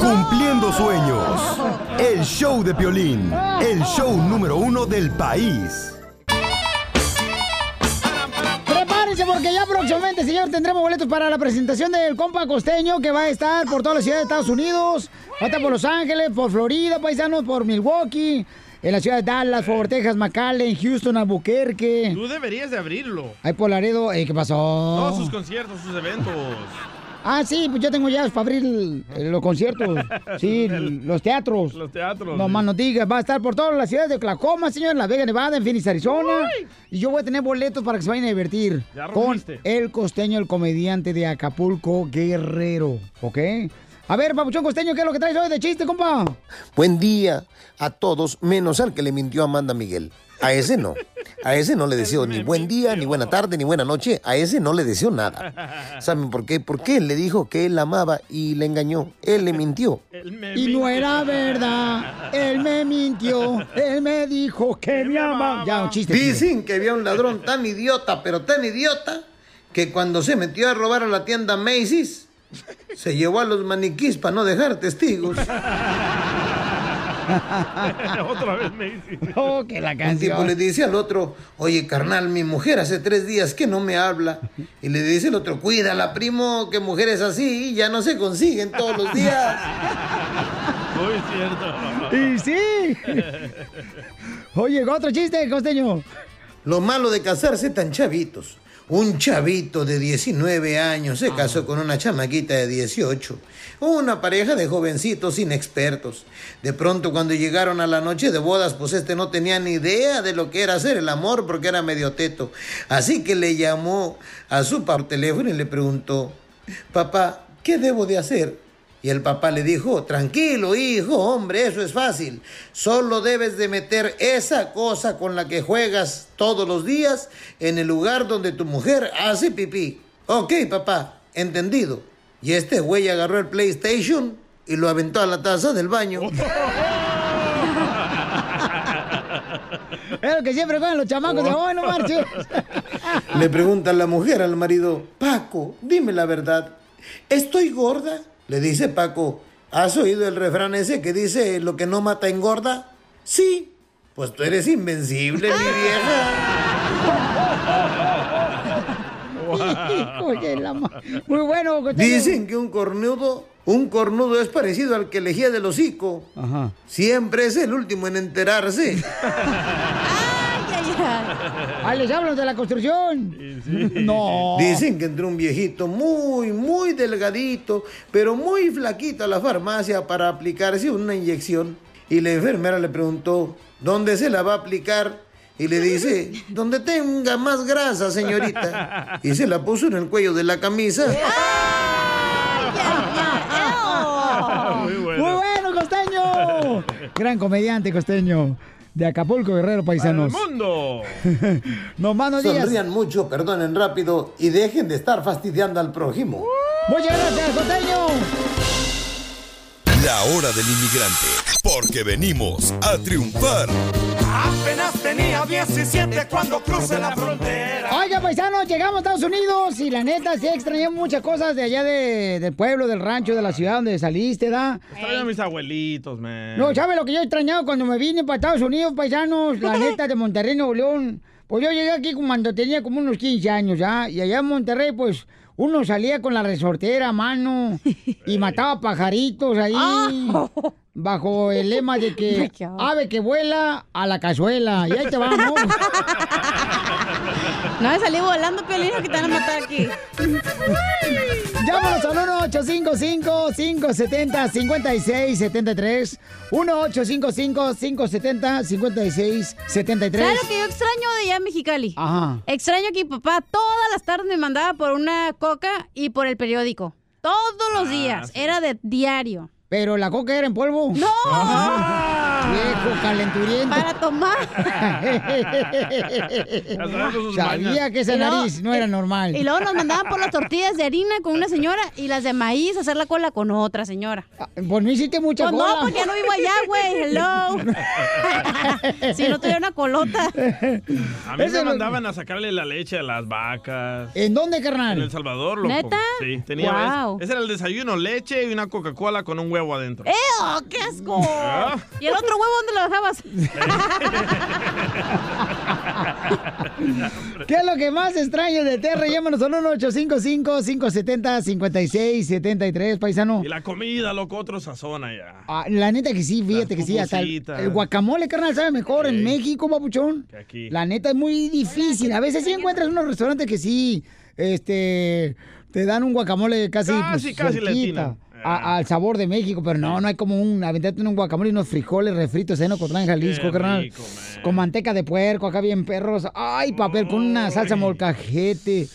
Cumpliendo sueños. El show de Piolín. El show número uno del país. Prepárense porque ya próximamente, señor, tendremos boletos para la presentación del compa costeño que va a estar por toda la ciudad de Estados Unidos. Va a estar por Los Ángeles, por Florida, paisanos, por Milwaukee, en la ciudad de Dallas, Fort Texas, McAllen, Houston, Albuquerque. Tú deberías de abrirlo. Ay, por Laredo, eh, ¿qué pasó? No, sus conciertos, sus eventos. Ah, sí, pues yo tengo llaves para abrir el- los conciertos. *laughs* Sí, los teatros. Los teatros. No más no digas, va a estar por todas las ciudades de Oklahoma, señor, en Las Vegas, Nevada, en Phoenix, Arizona. Y yo voy a tener boletos para que se vayan a divertir. Ya con el costeño, el comediante de Acapulco, Guerrero. ¿Ok? A ver, Papuchón Costeño, ¿qué es lo que traes hoy de chiste, compa? Buen día a todos, menos al que le mintió a Amanda Miguel. A ese no. A ese no le deseo ni buen día, ni buena tarde, ni buena noche. A ese no le deseo nada. ¿Saben por qué? Porque él le dijo que él la amaba y le engañó. Él le mintió. Y no era verdad, él me mintió, él me dijo que me amaba. Ya, un chiste. Dicen que había un ladrón tan idiota, pero tan idiota, que cuando se metió a robar a la tienda Macy's, se llevó a los maniquís para no dejar testigos. *laughs* Otra vez me dice. Oh, que la Un tipo le dice al otro, oye carnal, mi mujer hace tres días que no me habla. Y le dice el otro, cuídala, primo, que mujeres así ya no se consiguen todos los días. *laughs* Muy cierto. Y sí. Oye, otro chiste, costeño. Lo malo de casarse tan chavitos. Un chavito de 19 años se casó con una chamaquita de 18. Una pareja de jovencitos inexpertos. De pronto cuando llegaron a la noche de bodas, pues este no tenía ni idea de lo que era hacer el amor porque era medio teto. Así que le llamó a su par teléfono y le preguntó, papá, ¿qué debo de hacer? Y el papá le dijo, tranquilo hijo, hombre, eso es fácil. Solo debes de meter esa cosa con la que juegas todos los días en el lugar donde tu mujer hace pipí. Ok, papá, entendido. Y este güey agarró el PlayStation y lo aventó a la taza del baño. *laughs* Es lo que siempre juegan los chamacos de hoy, no marches. Le pregunta la mujer al marido, Paco, dime la verdad, ¿estoy gorda? Le dice Paco, ¿has oído el refrán ese que dice lo que no mata engorda? Sí, pues tú eres invencible, mi *laughs* vieja. Oye, la Muy bueno. Dicen que un cornudo, un cornudo es parecido al que elegía del hocico. Siempre es el último en enterarse. *laughs* *laughs* Ah, les hablo de la construcción. *laughs* No. Dicen que entró un viejito muy, muy delgadito, pero muy flaquito a la farmacia para aplicarse una inyección. Y la enfermera le preguntó, ¿dónde se la va a aplicar? Y le dice, *laughs* donde tenga más grasa, señorita. Y se la puso en el cuello de la camisa. Muy bueno. costeño. Gran comediante, costeño. De Acapulco, Guerrero, paisanos. mundo! *laughs* no más no. Sonrían mucho, perdonen rápido y dejen de estar fastidiando al prójimo. Muchas gracias, costeño. La hora del inmigrante, porque venimos a triunfar. Apenas tenía 17 cuando crucé la frontera. Oiga, paisanos, llegamos a Estados Unidos y la neta sí extrañé muchas cosas de allá de- del pueblo, del rancho, de la ciudad donde saliste, ¿da? Extraño a mis abuelitos, man. No, ¿sabe lo que yo he extrañado cuando me vine para Estados Unidos, paisanos? La *laughs* neta de Monterrey, Nuevo León. Pues yo llegué aquí cuando tenía como unos 15 años, ¿ya? Y allá en Monterrey, pues, uno salía con la resortera a mano *laughs* y mataba pajaritos ahí. Bajo el lema de que *laughs* ave que vuela a la cazuela. Y ahí te vamos. No me salí volando, Piolín, que te van a matar aquí. *laughs* Llámanos al 1-855-570-5673. 1-855-570-5673. ¿Sabes lo que yo extraño de allá en Mexicali? Ajá. Extraño que mi papá todas las tardes me mandaba por una coca y por el periódico. Todos los días. Era de diario. ¿Pero la coca era en polvo? ¡No! Viejo calenturiento. Para tomar. Sabía que esa luego- nariz no era normal. Y luego nos mandaban por las tortillas de harina con una señora y las de maíz a hacer la cola con otra señora. Pues no hiciste mucha pues cola. no, porque ya no vivo allá, güey. Hello. *laughs* si no tuviera una colota. A mí Ese me no- mandaban a sacarle la leche a las vacas. ¿En dónde, carnal? En El Salvador, loco. ¿Neta? Sí, tenía. Guau. Ese era el desayuno, leche y una Coca-Cola con un huevo adentro. ¡Eo! ¡Qué asco! *laughs* Ah. ¿Y el otro huevo dónde lo dejabas? *laughs* ¿Qué es lo que más extraño de Terra? Llámanos al 1-855-570-5673, paisano. Y la comida, loco, otro sazón allá. Ah, la neta que sí, fíjate que sí, hasta el, el guacamole, carnal, sabe mejor en México, papuchón. Que aquí. La neta es muy difícil. A veces sí encuentras unos restaurantes que sí, este, te dan un guacamole casi, Casi, pues, casi cerquita atinan. A- al sabor de México, pero no, no hay como un, aventarte un guacamole y unos frijoles refritos en Ocotlán, Jalisco, Qué carnal. rico, Con manteca de puerco, acá bien perros. Ay, papel, con una salsa molcajete.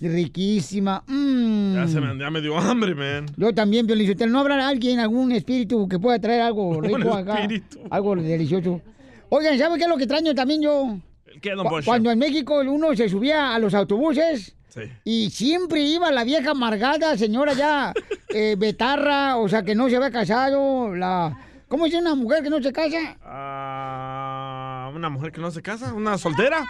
Riquísima. Mm. Ya, se me, ya me dio hambre, man. Yo también, Piolichotel. ¿No habrá alguien, algún espíritu que pueda traer algo *laughs* rico acá? espíritu. Algo delicioso. Oigan, ¿sabe qué es lo que extraño también yo? ¿Qué, don Cu-? Cuando en México uno se subía a los autobuses Sí. y siempre iba la vieja amargada, señora ya *laughs* eh, betarra, o sea, que no se había casado, la... ¿Cómo dice una mujer que no se casa? Ah, ¿Una mujer que no se casa? ¿Una soltera?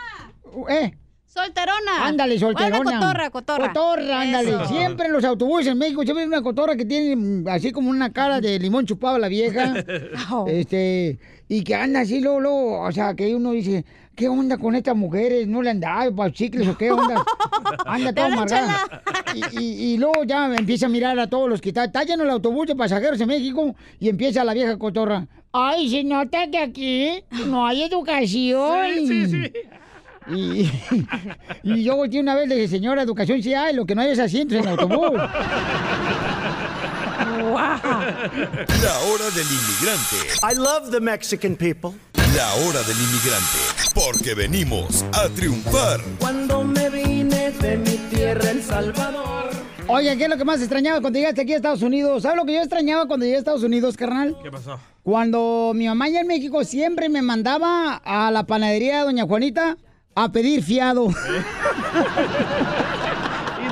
¿Eh? Solterona. Ándale, solterona. Una cotorra, cotorra. Cotorra, ándale. Eso. Siempre en los autobuses en México siempre hay una cotorra que tiene mm, así como una cara de limón chupado la vieja. *laughs* este, y que anda así, luego, luego, o sea, que uno dice, ¿qué onda con estas mujeres? ¿No le han dado para chicles o qué onda? *laughs* Anda toda amargada. Y, y- y luego ya empieza a mirar a todos los que están. Está lleno el autobús de pasajeros en México y empieza la vieja cotorra. Ay, se nota que aquí no hay educación. Sí, sí, sí. Y, y yo volteé una vez le dije, señora, educación sí hay, lo que no hay es asientos en el autobús. *laughs* La hora del inmigrante. I love the Mexican people. La hora del inmigrante. Porque venimos a triunfar. Cuando me vine de mi tierra, El Salvador. Oye, ¿qué es lo que más extrañaba cuando llegaste aquí a Estados Unidos? ¿Sabes lo que yo extrañaba cuando llegué a Estados Unidos, carnal? ¿Qué pasó? Cuando mi mamá ya en México siempre me mandaba a la panadería de Doña Juanita a pedir fiado. *laughs*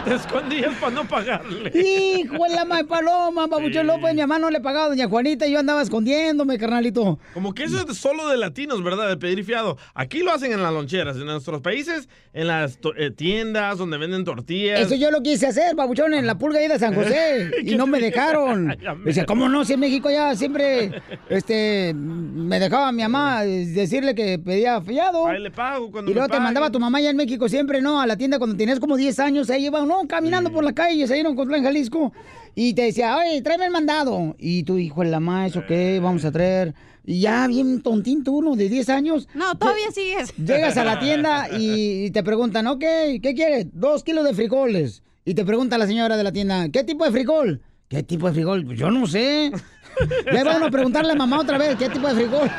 te escondías para no pagarle. Hijo la madre paloma, babuchón López, mi mamá no le pagaba a Doña Juanita y yo andaba escondiéndome, carnalito. Como que eso es solo de latinos, ¿verdad? De pedir fiado. Aquí lo hacen en las loncheras. En nuestros países, en las eh, tiendas donde venden tortillas. Eso yo lo quise hacer, babuchón, en la pulga ahí de San José. *laughs* Y no me dejaron. *laughs* Dice, *laughs* ¿cómo no? Si en México ya siempre este, me dejaba mi mamá decirle que pedía fiado. Ahí le pago cuando Y luego me te paguen. mandaba tu mamá ya en México siempre, ¿no? A la tienda cuando tenías como 10 años. Ahí iba, no, caminando por la calle, se iban con en Jalisco. Y te decía, oye, tráeme el mandado. Y tu hijo de la más, ¿eso qué? Vamos a traer. Y ya bien tontín tú, uno de 10 años. No, todavía sigues. Llegas a la *laughs* tienda y te preguntan, ok, ¿qué quieres? Dos kilos de frijoles. Y te pregunta la señora de la tienda, ¿qué tipo de frijol? ¿Qué tipo de frijol? Pues yo no sé. Ya uno a preguntarle a mamá otra vez, ¿qué tipo de frijol?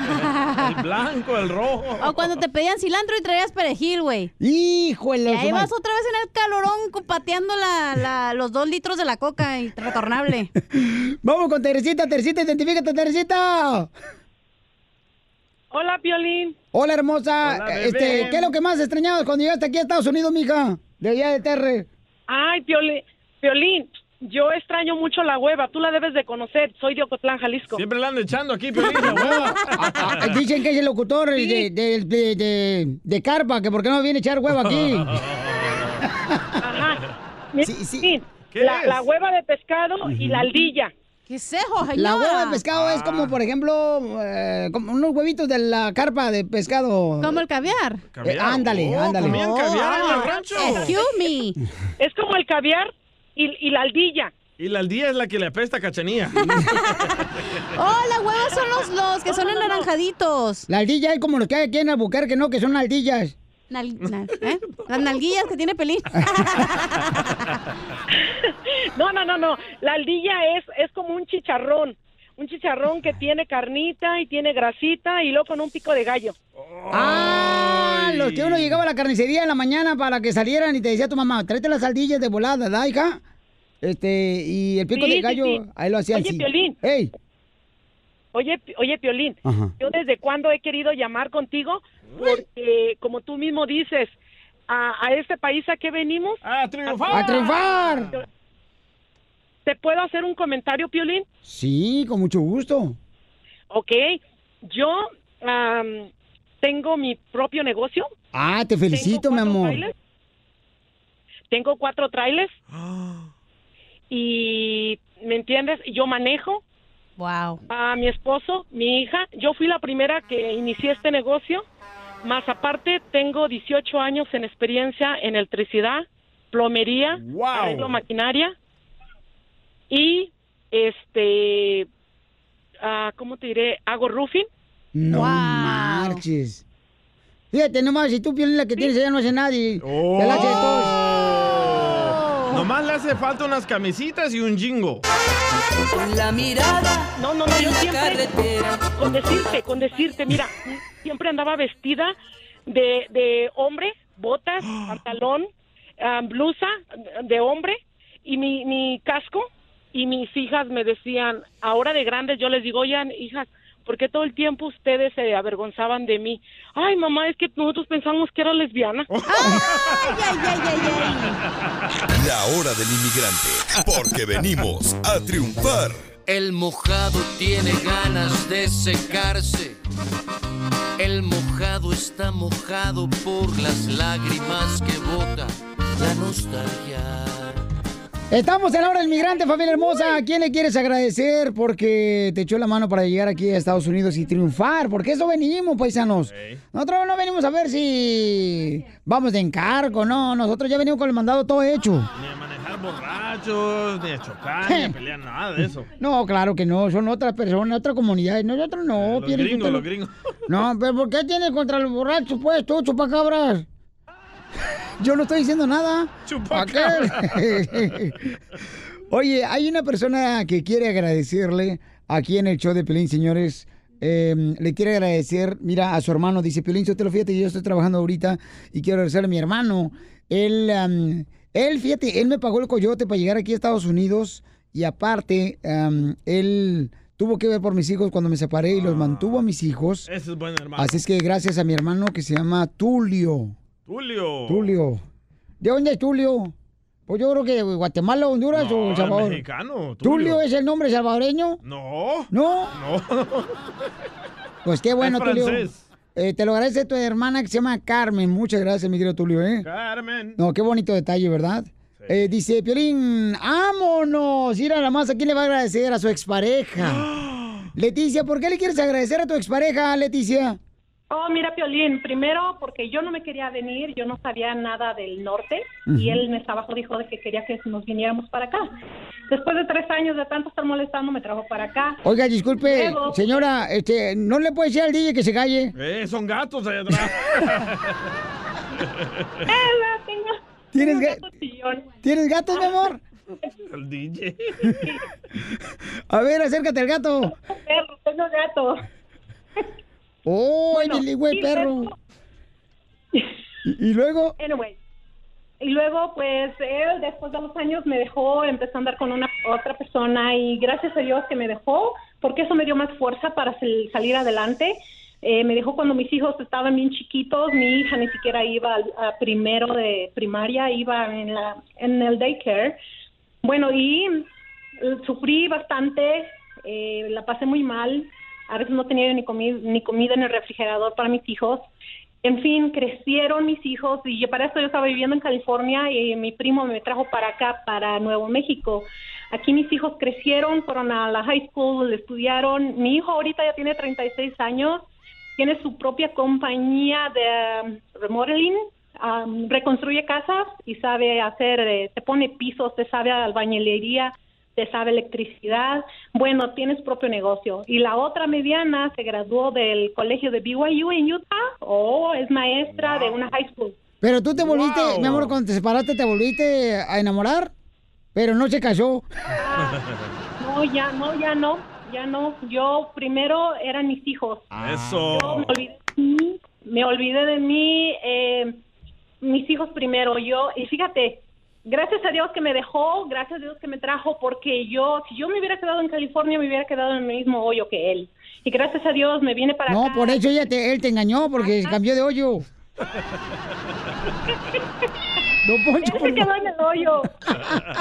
El blanco, el rojo. O cuando te pedían cilantro y traías perejil, güey. Híjole. Y ahí vas otra vez en el calorón pateando la, la- los dos litros de la coca y retornable. *laughs* Vamos con Teresita, Teresita, identifícate, Teresita. Hola, Piolín. Hola, hermosa. Hola, este, ¿Qué es lo que más extrañabas cuando llegaste aquí a Estados Unidos, mija? De allá de Terre. Ay, Piolín, Piolín, yo extraño mucho la hueva. Tú la debes de conocer. Soy de Ocotlán, Jalisco. Siempre la ando echando aquí, Piolín, la hueva. Ah, *laughs* Dicen que es el locutor de, de, de, de- de Carpa, que por qué no viene a echar huevo aquí. Sí, sí. La, la hueva de pescado y la aldilla. ¿Qué es eso, La hueva de pescado es como, por ejemplo, eh, como unos huevitos de la carpa de pescado. Como el caviar. Eh, ándale, Oh, ándale. ¿comían caviar en el rancho? Excuse me. Es como el caviar y, y la aldilla. Y la aldía es la que le apesta a Cachanía. *laughs* Oh, la hueva son los, los que son anaranjaditos. La aldilla es como los que hay aquí en Albuquerque, ¿no? Que son aldillas. Nal- nal- ¿eh? Las nalguillas que tiene pelín. *laughs* No, no, no, no. La aldilla es, es como un chicharrón. Un chicharrón que tiene carnita y tiene grasita y luego con un pico de gallo. Ah, los que uno llegaba a la carnicería en la mañana para que salieran y te decía tu mamá, tráete las aldillas de volada, ¿verdad, hija? Este, y el pico Sí, de gallo, sí. ahí lo hacían. Oye, sí. Piolín. ¡Ey! Oye, oye, Piolín, Ajá. yo desde cuándo he querido llamar contigo porque, como tú mismo dices, a, a este país a qué venimos? A triunfar. ¡A triunfar! ¿Te puedo hacer un comentario, Piolín? Sí, con mucho gusto. Ok, yo am, tengo mi propio negocio. Ah, te felicito, mi amor. trailers. Tengo cuatro trailers. *gasps* Y, ¿me entiendes? Yo manejo. Wow. A mi esposo, mi hija. Yo fui la primera que inicié este negocio. Más aparte, tengo 18 años en experiencia en electricidad, plomería, arreglo maquinaria y este, ah, ¿cómo te diré? Hago roofing. No marches. Fíjate nomás, si tú Piolín la que tienes allá no hace nadie. Ya la hace todos. Nomás le hace falta unas camisitas y un jingo. La mirada. No, no, no, yo siempre, con decirte, con decirte, mira, siempre andaba vestida de, de hombre, botas, *gasps* pantalón, ah, blusa de hombre y mi, mi casco. Y mis hijas me decían, ahora de grandes, yo les digo, oigan, hijas, ¿por qué todo el tiempo ustedes se avergonzaban de mí? Ay, mamá, es que nosotros pensamos que era lesbiana. *laughs* La hora del inmigrante, porque venimos a triunfar. El mojado tiene ganas de secarse. El mojado está mojado por las lágrimas que bota la nostalgia. Estamos en la hora del migrante, familia hermosa. ¿A quién le quieres agradecer porque te echó la mano para llegar aquí a Estados Unidos y triunfar? Porque eso venimos, paisanos. Nosotros no venimos a ver si vamos de encargo, no. Nosotros ya venimos con el mandado todo hecho. Ni a manejar borrachos, ni a chocar, ni a pelear, nada de eso. *laughs* No, claro que no, son otras personas, otras comunidades. Nosotros no, Los Piolín, gringos, los gringos. No, pero ¿por qué tienes contra los borrachos, pues, tú, chupacabras? *laughs* Yo no estoy diciendo nada. *laughs* Oye, hay una persona que quiere agradecerle aquí en el show de Pelín, señores. eh, le quiere agradecer, mira, a su hermano. Dice, Pelín, yo te lo fíjate, yo estoy trabajando ahorita y quiero agradecerle a mi hermano. Él, am, él, fíjate, él me pagó el coyote para llegar aquí a Estados Unidos y aparte, am, él tuvo que ver por mis hijos cuando me separé y los mantuvo a mis hijos. Ese es buen hermano. Así es que gracias a mi hermano que se llama Tulio. Tulio. Tulio. ¿De dónde es Tulio? Pues yo creo que de Guatemala, Honduras o No, El Salvador. mexicano, Tulio. Tulio. es el nombre salvadoreño? No. ¿No? No. *laughs* Pues qué bueno, Es Tulio. Eh, te lo agradece tu hermana que se llama Carmen. Muchas gracias, mi querido Tulio, ¿eh? Carmen. No, qué bonito detalle, ¿verdad? Eh, dice, Piolín, ¡ámonos! Ir a la más, ¿a quién le va a agradecer? A su expareja. *gasps* Leticia, ¿por qué le quieres agradecer a tu expareja, Leticia? Oh, mira, Piolín, primero porque yo no me quería venir, yo no sabía nada del norte y él me estaba dijo de que quería que nos viniéramos para acá. Después de tres años de tanto estar molestando, me trajo para acá. Oiga, disculpe, Luego- señora, este, ¿no le puede decir al DJ que se calle? Eh, son gatos allá atrás. *laughs* Ela, tengo- ¿Tienes, tengo ga- gato chillón. ¿Tienes gatos, mi amor? *laughs* El DJ. *laughs* A ver, acércate al gato. Perro, tengo gato. ¡Oh, Bueno, el güey perro! *laughs* ¿Y, y luego? Anyway. Y luego, pues, él después de los años me dejó, empezó a andar con una otra persona y gracias a Dios que me dejó, porque eso me dio más fuerza para sal- salir adelante. Eh, me dejó cuando mis hijos estaban bien chiquitos, mi hija ni siquiera iba al- a primero de primaria, iba en, la, en el daycare. Bueno, y eh, sufrí bastante, eh, la pasé muy mal, a veces no tenía ni, comi- ni comida en el refrigerador para mis hijos. En fin, crecieron mis hijos y para eso yo estaba viviendo en California y mi primo me trajo para acá, para Nuevo México. Aquí mis hijos crecieron, fueron a la high school, estudiaron. Mi hijo ahorita ya tiene 36 años, tiene su propia compañía de um, remodeling, um, reconstruye casas y sabe hacer, eh, te pone pisos, te sabe albañilería, te sabe electricidad. Bueno, tiene su propio negocio. Y la otra mediana se graduó del colegio de BYU en Utah. Oh, es maestra de una high school. Pero tú te volviste, Wow. mi amor, cuando te separaste, te volviste a enamorar, pero no se casó. No, ya no, ya no, ya no. Yo primero eran mis hijos. Eso. Yo me olvidé de mí, me olvidé de mí, eh, mis hijos primero. Yo, y fíjate, gracias a Dios que me dejó, gracias a Dios que me trajo, porque yo, si yo me hubiera quedado en California, me hubiera quedado en el mismo hoyo que él. Y gracias a Dios me viene para No, acá. por eso ella te, él te engañó, porque cambió de hoyo. *laughs* Don Poncho, Él se quedó en el hoyo.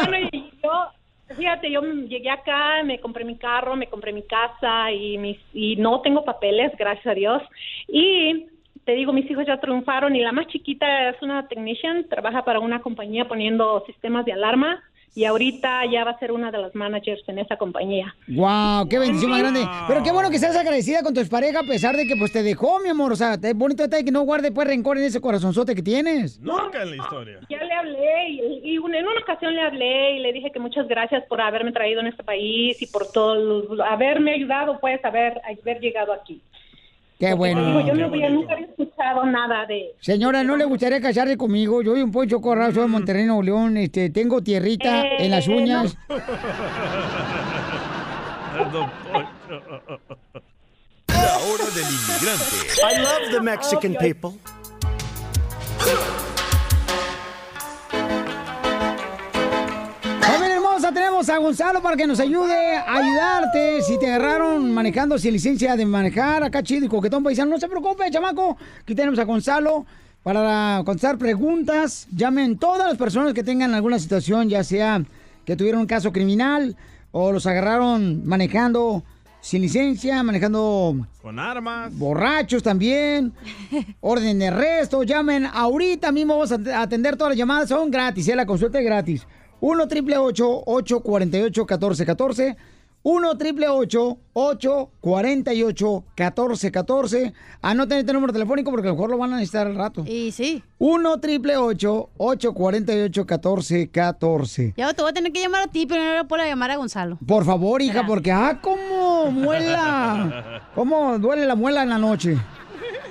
bueno, y yo, fíjate, yo llegué acá, me compré mi carro, me compré mi casa y, mis, y no tengo papeles, gracias a Dios. Y te digo, mis hijos ya triunfaron y la más chiquita es una technician, trabaja para una compañía poniendo sistemas de alarma. y ahorita ya va a ser una de las managers en esa compañía. Wow, qué bendición más grande. Pero qué bueno que seas agradecida con tu expareja a pesar de que pues te dejó, mi amor. O sea, es bonito detalle que no guarde pues rencor en ese corazonzote que tienes. Nunca en la historia. Ya le hablé y, y un- en una ocasión le hablé y le dije que muchas gracias por haberme traído en este país y por todo, los- haberme ayudado pues a haber, a haber llegado aquí. Qué Digo, bueno. yo no había, nunca había escuchado nada de... Señora, ¿no le gustaría casarse conmigo? Yo soy un Poncho Corral, soy de Monterrey, Nuevo León. Este, tengo tierrita Eh, en las uñas. *laughs* La hora del inmigrante. I love the Mexican people. Tenemos a Gonzalo para que nos ayude a ayudarte. Si te agarraron manejando sin licencia de manejar, acá chido y coquetón paisano, no se preocupe, chamaco. Aquí tenemos a Gonzalo para contestar preguntas. Llamen todas las personas que tengan alguna situación, ya sea que tuvieron un caso criminal o los agarraron manejando sin licencia, manejando Con armas. borrachos también, *laughs* orden de arresto, llamen ahorita mismo, vamos a atender todas las llamadas, son gratis, ¿eh? la consulta es gratis. 1 triple 848 1414 1 triple 848 1414 Anoten este número telefónico porque a lo mejor lo van a necesitar al rato. Y sí. 1 triple 848 1414 Ya te voy a tener que llamar a ti, pero no le puedo llamar a Gonzalo. Por favor, hija, porque ah, cómo muela. ¿Cómo duele la muela en la noche?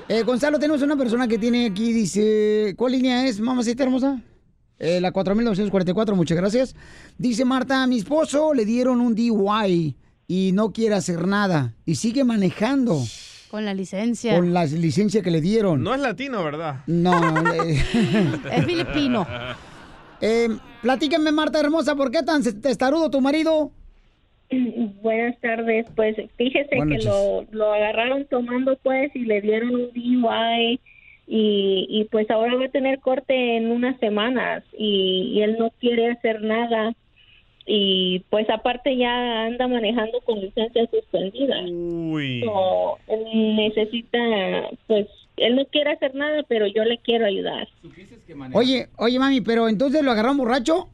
Eh, Gonzalo, tenemos una persona que tiene aquí, dice, ¿cuál línea es, mamacita hermosa? Eh, la 4944, muchas gracias. Dice Marta, a mi esposo le dieron un DUI y no quiere hacer nada y sigue manejando Con la licencia. con la licencia que le dieron. No es latino, ¿verdad? No, *laughs* eh, Es filipino. eh, platícame, Marta hermosa, ¿por qué tan testarudo tu marido? Buenas tardes, pues fíjese Buenas que lo, lo agarraron tomando pues y le dieron un DUI y, y pues ahora va a tener corte en unas semanas y, y él no quiere hacer nada y pues aparte ya anda manejando con licencia suspendida. Uy. So, él necesita pues él no quiere hacer nada pero yo le quiero ayudar. Oye, oye, mami, pero entonces lo agarraron borracho.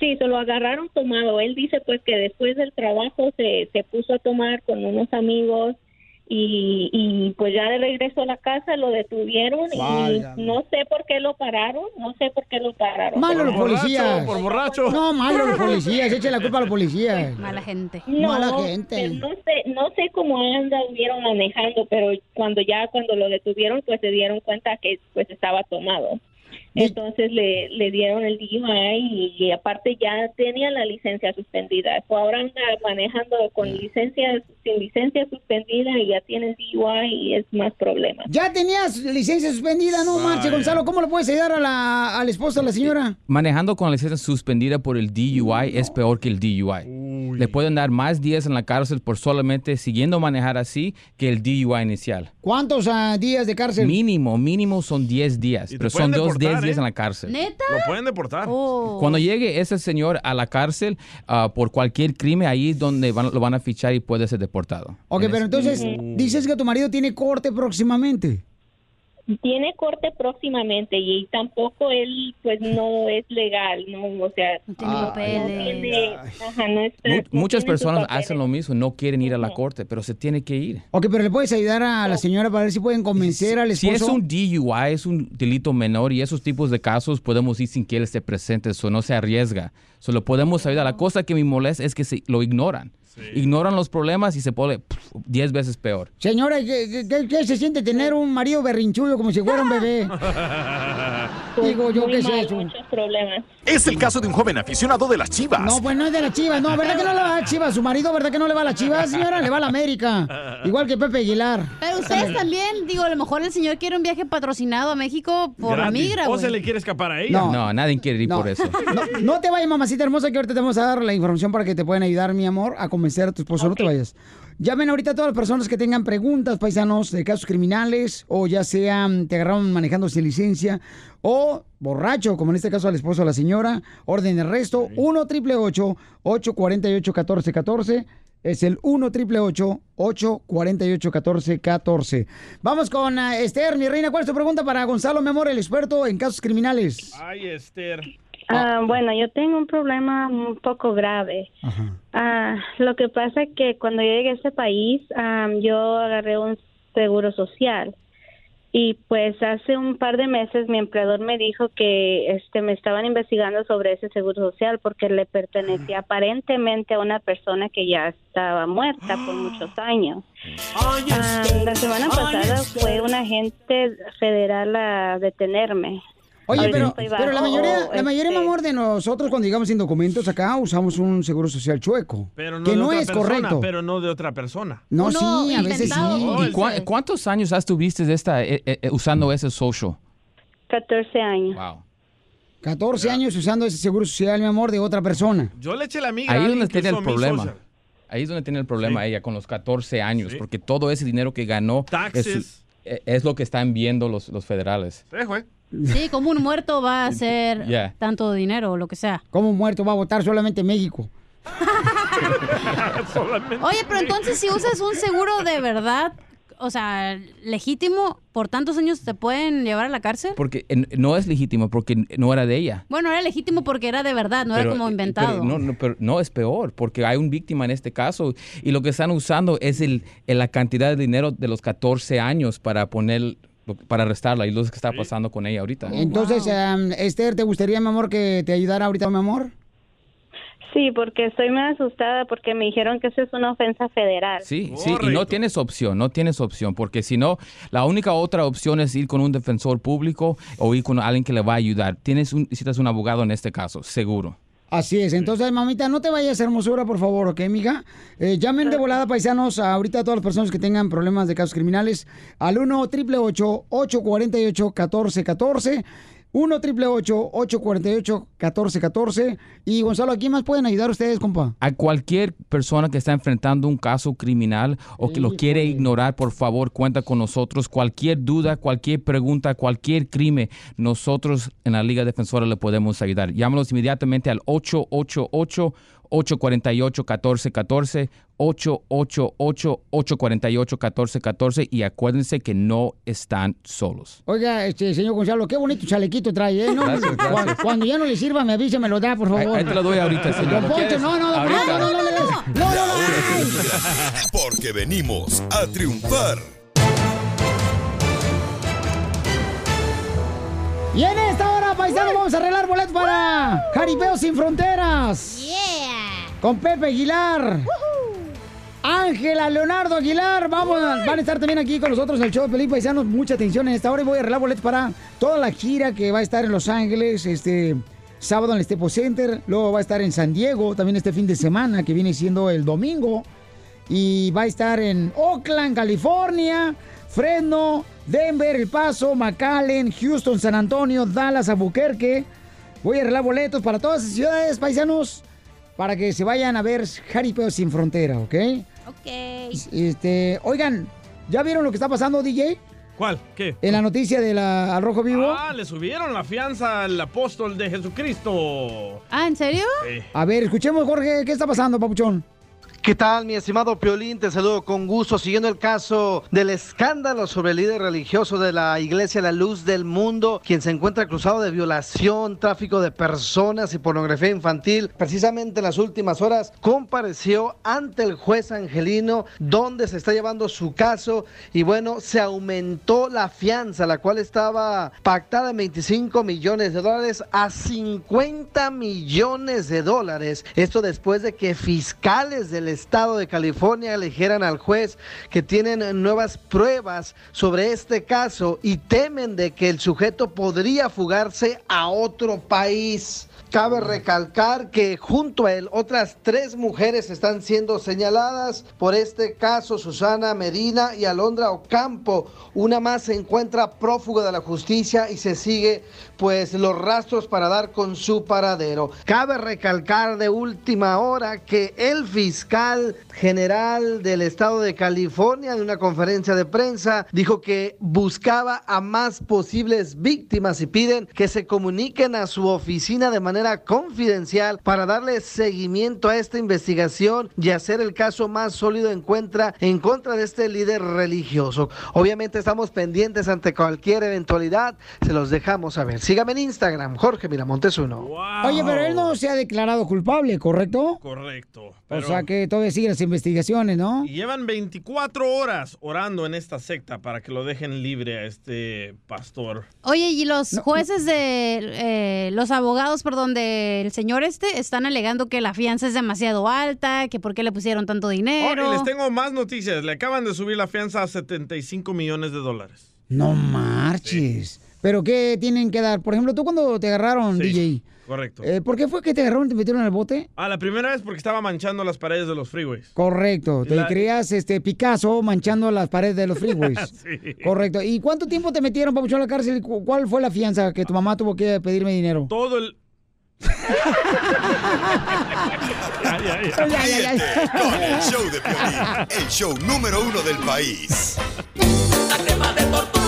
Sí, se lo agarraron tomado. Él dice pues que después del trabajo se, se puso a tomar con unos amigos y, y pues ya de regreso a la casa lo detuvieron y no sé por qué lo pararon, no sé por qué lo pararon. Malo los policías. por borracho. No, malo los policías. Echen la culpa a los policías. *laughs* Mala gente. No, Mala gente. pero no sé, no sé cómo anduvieron manejando, pero cuando ya cuando lo detuvieron pues se dieron cuenta que pues estaba tomado. Entonces le, le dieron el DUI y, y aparte ya tenía la licencia suspendida. So, ahora anda manejando con licencia, sin licencia suspendida y ya tiene DUI y es más problema. Ya tenías licencia suspendida, no marche, Gonzalo. ¿Cómo le puedes ayudar a la, al esposo de la señora? Manejando con la licencia suspendida por el DUI es peor que el DUI. Le pueden dar más días en la cárcel por solamente siguiendo manejar así que el DUI inicial. ¿Cuántos ah, días de cárcel? Mínimo, mínimo son 10 días, pero son dos 10 días en la cárcel. ¿Neta? Lo pueden deportar. Cuando llegue ese señor a la cárcel ah, por cualquier crimen, ahí es donde van- lo van a fichar y puede ser deportado. Ok, pero entonces dices que tu marido tiene corte próximamente. Tiene corte próximamente y tampoco él pues no es legal, no, o sea, no tiene, ajá, no está- Mu- no muchas personas hacen lo mismo, no quieren ir a la corte, pero se tiene que ir. Ok, pero le puedes ayudar a la señora para ver si pueden convencer al Si esposo. es un DUI, es un delito menor y esos tipos de casos podemos ir sin que él esté presente, eso no se arriesga. Solo podemos ayudar. La cosa que me molesta es que se, lo ignoran. Ignoran los problemas y se pone pff, 10 veces peor. Señora, ¿qué, qué- qué- qué se siente tener un marido berrinchudo como si fuera un bebé? *laughs* Digo yo, Muy ¿qué es mal, eso? muchos problemas. Es el caso de un joven aficionado de las chivas. No, pues no es de la chivas, no, ¿verdad que no le va a la chivas? Su marido, ¿verdad que no le va a la chivas, señora? Le va a la América. *laughs* Igual que Pepe Aguilar. Pero ustedes también, digo, a lo mejor el señor quiere un viaje patrocinado a México por la Gratis. migra, O se le quiere escapar a ella. No, nadie quiere ir por eso. *laughs* No, no te vayas, mamacita hermosa, que ahorita te vamos a dar la información para que te puedan ayudar, mi amor, a convencer a tu esposo. No te vayas. Llamen ahorita a todas las personas que tengan preguntas, paisanos, de casos criminales, o ya sean, te agarraron manejando sin licencia, o borracho, como en este caso al esposo de la señora, orden de arresto, 1 triple 848 1414 Es el 1 triple 848 1414 Vamos con ah, Esther, mi reina. ¿Cuál es tu pregunta para Gonzalo, mi amor, el experto en casos criminales? Ay, Esther. Ah, bueno, yo tengo un problema un poco grave. Ah, lo que pasa es que cuando yo llegué a este país, ah, yo agarré un seguro social. Y pues hace un par de meses mi empleador me dijo que este me estaban investigando sobre ese seguro social porque le pertenecía aparentemente a una persona que ya estaba muerta por muchos *gasps* años. Ah, la semana pasada fue un agente federal a detenerme. Oye, pero, la bajo, mayoría, la mayoría, mi este, amor, de nosotros cuando llegamos sin documentos acá usamos un seguro social chueco. Pero no que de no otra es persona, correcto. Pero no de otra persona. No, sí, a veces sí. ¿Y cuántos años has tuviste de esta, eh, eh, eh, usando ese social? 14 años. Wow. 14 años usando ese seguro social, mi amor, de otra persona. Yo le eché la amiga. Ahí es donde tiene el problema. social. Ahí es donde tiene el problema ella, con los 14 años, porque todo ese dinero que ganó es, Taxes. eh, es lo que están viendo los, los federales. Sí, güey. Sí, como un muerto va a *laughs* hacer Ya. tanto dinero o lo que sea. Como un muerto va a votar solamente en México. *laughs* *laughs* Oye, pero entonces si usas un seguro de verdad, o sea, legítimo, por tantos años te pueden llevar a la cárcel. Porque no es legítimo, porque no era de ella. Bueno, era legítimo porque era de verdad, no era como eh, inventado. pero no, no, pero no es peor, porque hay un víctima en este caso y lo que están usando es el, el- la cantidad de dinero de los 14 años para poner, para arrestarla y lo que está pasando con ella ahorita. Entonces, em, Esther, ¿te gustaría, mi amor, que te ayudara ahorita, mi amor? Sí, porque estoy muy asustada porque me dijeron que eso es una ofensa federal. Sí, sí, y no tienes opción, no tienes opción, porque si no, la única otra opción es ir con un defensor público o ir con alguien que le va a ayudar. Tienes un, necesitas un abogado en este caso, seguro. Así es. Entonces, mamita, no te vayas, hermosura, por favor, ¿ok, mija? Eh, llamen de volada, paisanos, ahorita a todas las personas que tengan problemas de casos criminales al 1 888 848 1414 1 888 848 1414 Y Gonzalo, ¿a quién más pueden ayudar ustedes, compa? A cualquier persona que está enfrentando un caso criminal o que lo quiere ignorar, por favor, cuenta con nosotros. Cualquier duda, cualquier pregunta, cualquier crimen, nosotros en la Liga Defensora le podemos ayudar. Llámanos inmediatamente al 888 848-1414, 888-848-1414 y acuérdense que no están solos. Oiga, este señor Gonzalo, qué bonito chalequito trae, ¿eh? No, gracias, gracias. Cuando, cuando, ya no le sirva, me avisa, me lo da, por favor. Ahí, te lo doy ahorita, señor. Don Poncho, no, no, no, no, no, no, no, no. Porque venimos a triunfar. Y en esta hora, paisano, vamos a arreglar boletos para Jaripeo Sin Fronteras. Con Pepe Aguilar. Ángela Leonardo Aguilar, vamos, van a estar también aquí con nosotros en el show de Pelín Paisanos. Mucha atención en esta hora y voy a arreglar boletos para toda la gira que va a estar en Los Ángeles, este sábado en el Staples Center, luego va a estar en San Diego también este fin de semana, que viene siendo el domingo, y va a estar en Oakland, California, Fresno, Denver, El Paso, McAllen, Houston, San Antonio, Dallas, Albuquerque. Voy a arreglar boletos para todas esas ciudades, paisanos, para que se vayan a ver Jaripeo Sin Frontera, ¿ok? Ok. Este, oigan, ¿ya vieron lo que está pasando, DJ? ¿Cuál? ¿Qué? En la noticia de la, al Rojo Vivo. Ah, le subieron la fianza al apóstol de Jesucristo. Ah, ¿en serio? A ver, escuchemos, Jorge, ¿qué está pasando, papuchón? ¿Qué tal, mi estimado Piolín? Te saludo con gusto, siguiendo el caso del escándalo sobre el líder religioso de la Iglesia La Luz del Mundo, quien se encuentra acusado de violación, tráfico de personas y pornografía infantil. Precisamente en las últimas horas compareció ante el juez Angelino, donde se está llevando su caso y bueno, se aumentó la fianza, la cual estaba pactada en 25 millones de dólares a 50 millones de dólares. Esto después de que fiscales del estado de California le dijeran al juez que tienen nuevas pruebas sobre este caso y temen de que el sujeto podría fugarse a otro país. Cabe recalcar que junto a él otras tres mujeres están siendo señaladas por este caso, Susana Medina y Alondra Ocampo. Una más se encuentra prófuga de la justicia y se sigue pues los rastros para dar con su paradero. Cabe recalcar de última hora que el fiscal fiscal general del estado de California, en una conferencia de prensa, dijo que buscaba a más posibles víctimas y piden que se comuniquen a su oficina de manera confidencial para darle seguimiento a esta investigación y hacer el caso más sólido encuentra en contra de este líder religioso. Obviamente estamos pendientes ante cualquier eventualidad, se los dejamos saber. Sígame en Instagram, Jorge Miramontes uno. Oye, pero él no se ha declarado culpable, ¿correcto? Correcto. O sea que todavía siguen las investigaciones, ¿no? Y llevan 24 horas orando en esta secta para que lo dejen libre a este pastor. Oye, y los jueces de eh, los abogados, perdón, del señor este están alegando que la fianza es demasiado alta, que por qué le pusieron tanto Oh, dinero. y les tengo más noticias. Le acaban de subir la fianza a 75 millones de dólares. No marches. ¿Pero qué tienen que dar? Por ejemplo, tú cuando te agarraron, DJ, Correcto. eh, ¿por qué fue que te agarraron y te metieron en el bote? Ah, la primera vez porque estaba manchando las paredes de los freeways. Correcto, te La- creías este Picasso manchando las paredes de los freeways. *laughs* Sí. Correcto. ¿Y cuánto tiempo te metieron, papuchón, a la cárcel? ¿Cu- ¿Cuál fue la fianza que tu mamá tuvo que pedirme dinero? Todo el... Ya, ya, ya. Ríete con el show de Piolín, el show número uno del país. Voy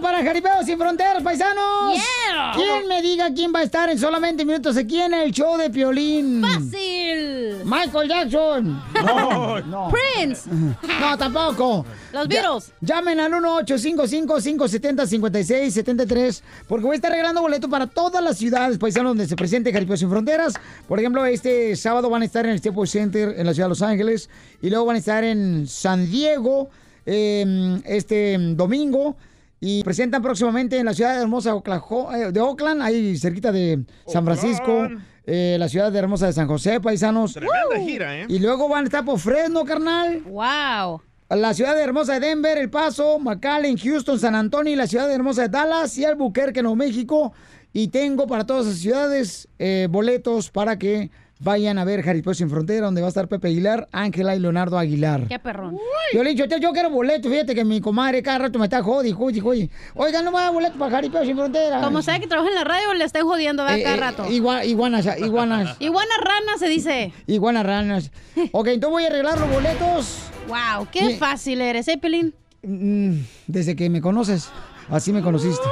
para Jaripeo Sin Fronteras, paisanos. Yeah. ¿Quién me diga quién va a estar en solamente minutos aquí en el show de Piolín? ¡Fácil! Michael Jackson. No, no. Prince. *laughs* No, tampoco. Los Ya- Beatles. llamen al 1-855-570-5673 porque voy a estar regalando boletos para todas las ciudades paisanos donde se presente Jaripeo Sin Fronteras. Por ejemplo, este sábado van a estar en el Staples Center en la ciudad de Los Ángeles y luego van a estar en San Diego eh, este domingo y presentan próximamente en la ciudad de hermosa eh, de Oakland, ahí cerquita de San Francisco, eh, la ciudad de hermosa de San José, paisanos. Tremenda gira, ¿eh? Y luego van a estar por Fresno, carnal. ¡Wow! La ciudad de hermosa de Denver, El Paso, McAllen, Houston, San Antonio y la ciudad de hermosa de Dallas y Albuquerque, Nuevo México. Y tengo para todas esas ciudades eh, boletos para que vayan a ver Jaripeo Sin Frontera, donde va a estar Pepe Aguilar, Ángela y Leonardo Aguilar. ¡Qué perrón! Yo le he dicho, yo, quiero boletos, fíjate que mi comadre cada rato me está jodi, jodi, jodi. Oigan, no me da boletos para Jaripeo Sin Frontera. Como sabe que trabaja en la radio, le están jodiendo ¿verdad? Eh, cada eh, rato. igua- iguanas, iguanas. *laughs* Iguana rana se dice. Iguanas ranas. Ok, entonces voy a arreglar los boletos. ¡Wow! ¡Qué fácil eres, eh, Pelín! Mm, Desde que me conoces, así me conociste.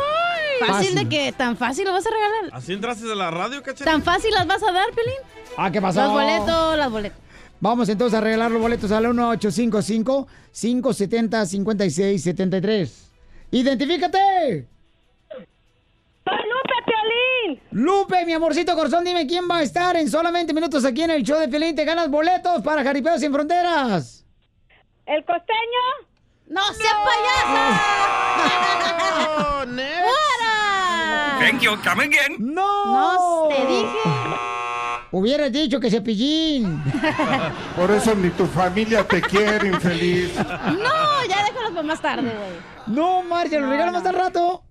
Fácil de que tan fácil lo vas a regalar. ¿Así entraste de la radio, cachanilla? ¿Tan fácil las vas a dar, Pelín? Ah, ¿qué pasó? Los boletos, las boletas. Vamos entonces a regalar los boletos al 1855-570-5673. ¡Identifícate! ¡Soy Lupe Piolín! Lupe, mi amorcito corazón, dime quién va a estar en solamente minutos aquí en el show de Pelín. Te ganas boletos para Jaripeo Sin Fronteras. ¿El costeño? ¡No sea payaso! ¡Fuera! *laughs* Thank you, come again. ¡No! No, te dije. Hubieras dicho que cepillín. *laughs* Por eso ni tu familia te quiere, infeliz. No, ya déjalos para más tarde, güey. No, Marcia, lo regalamos al rato.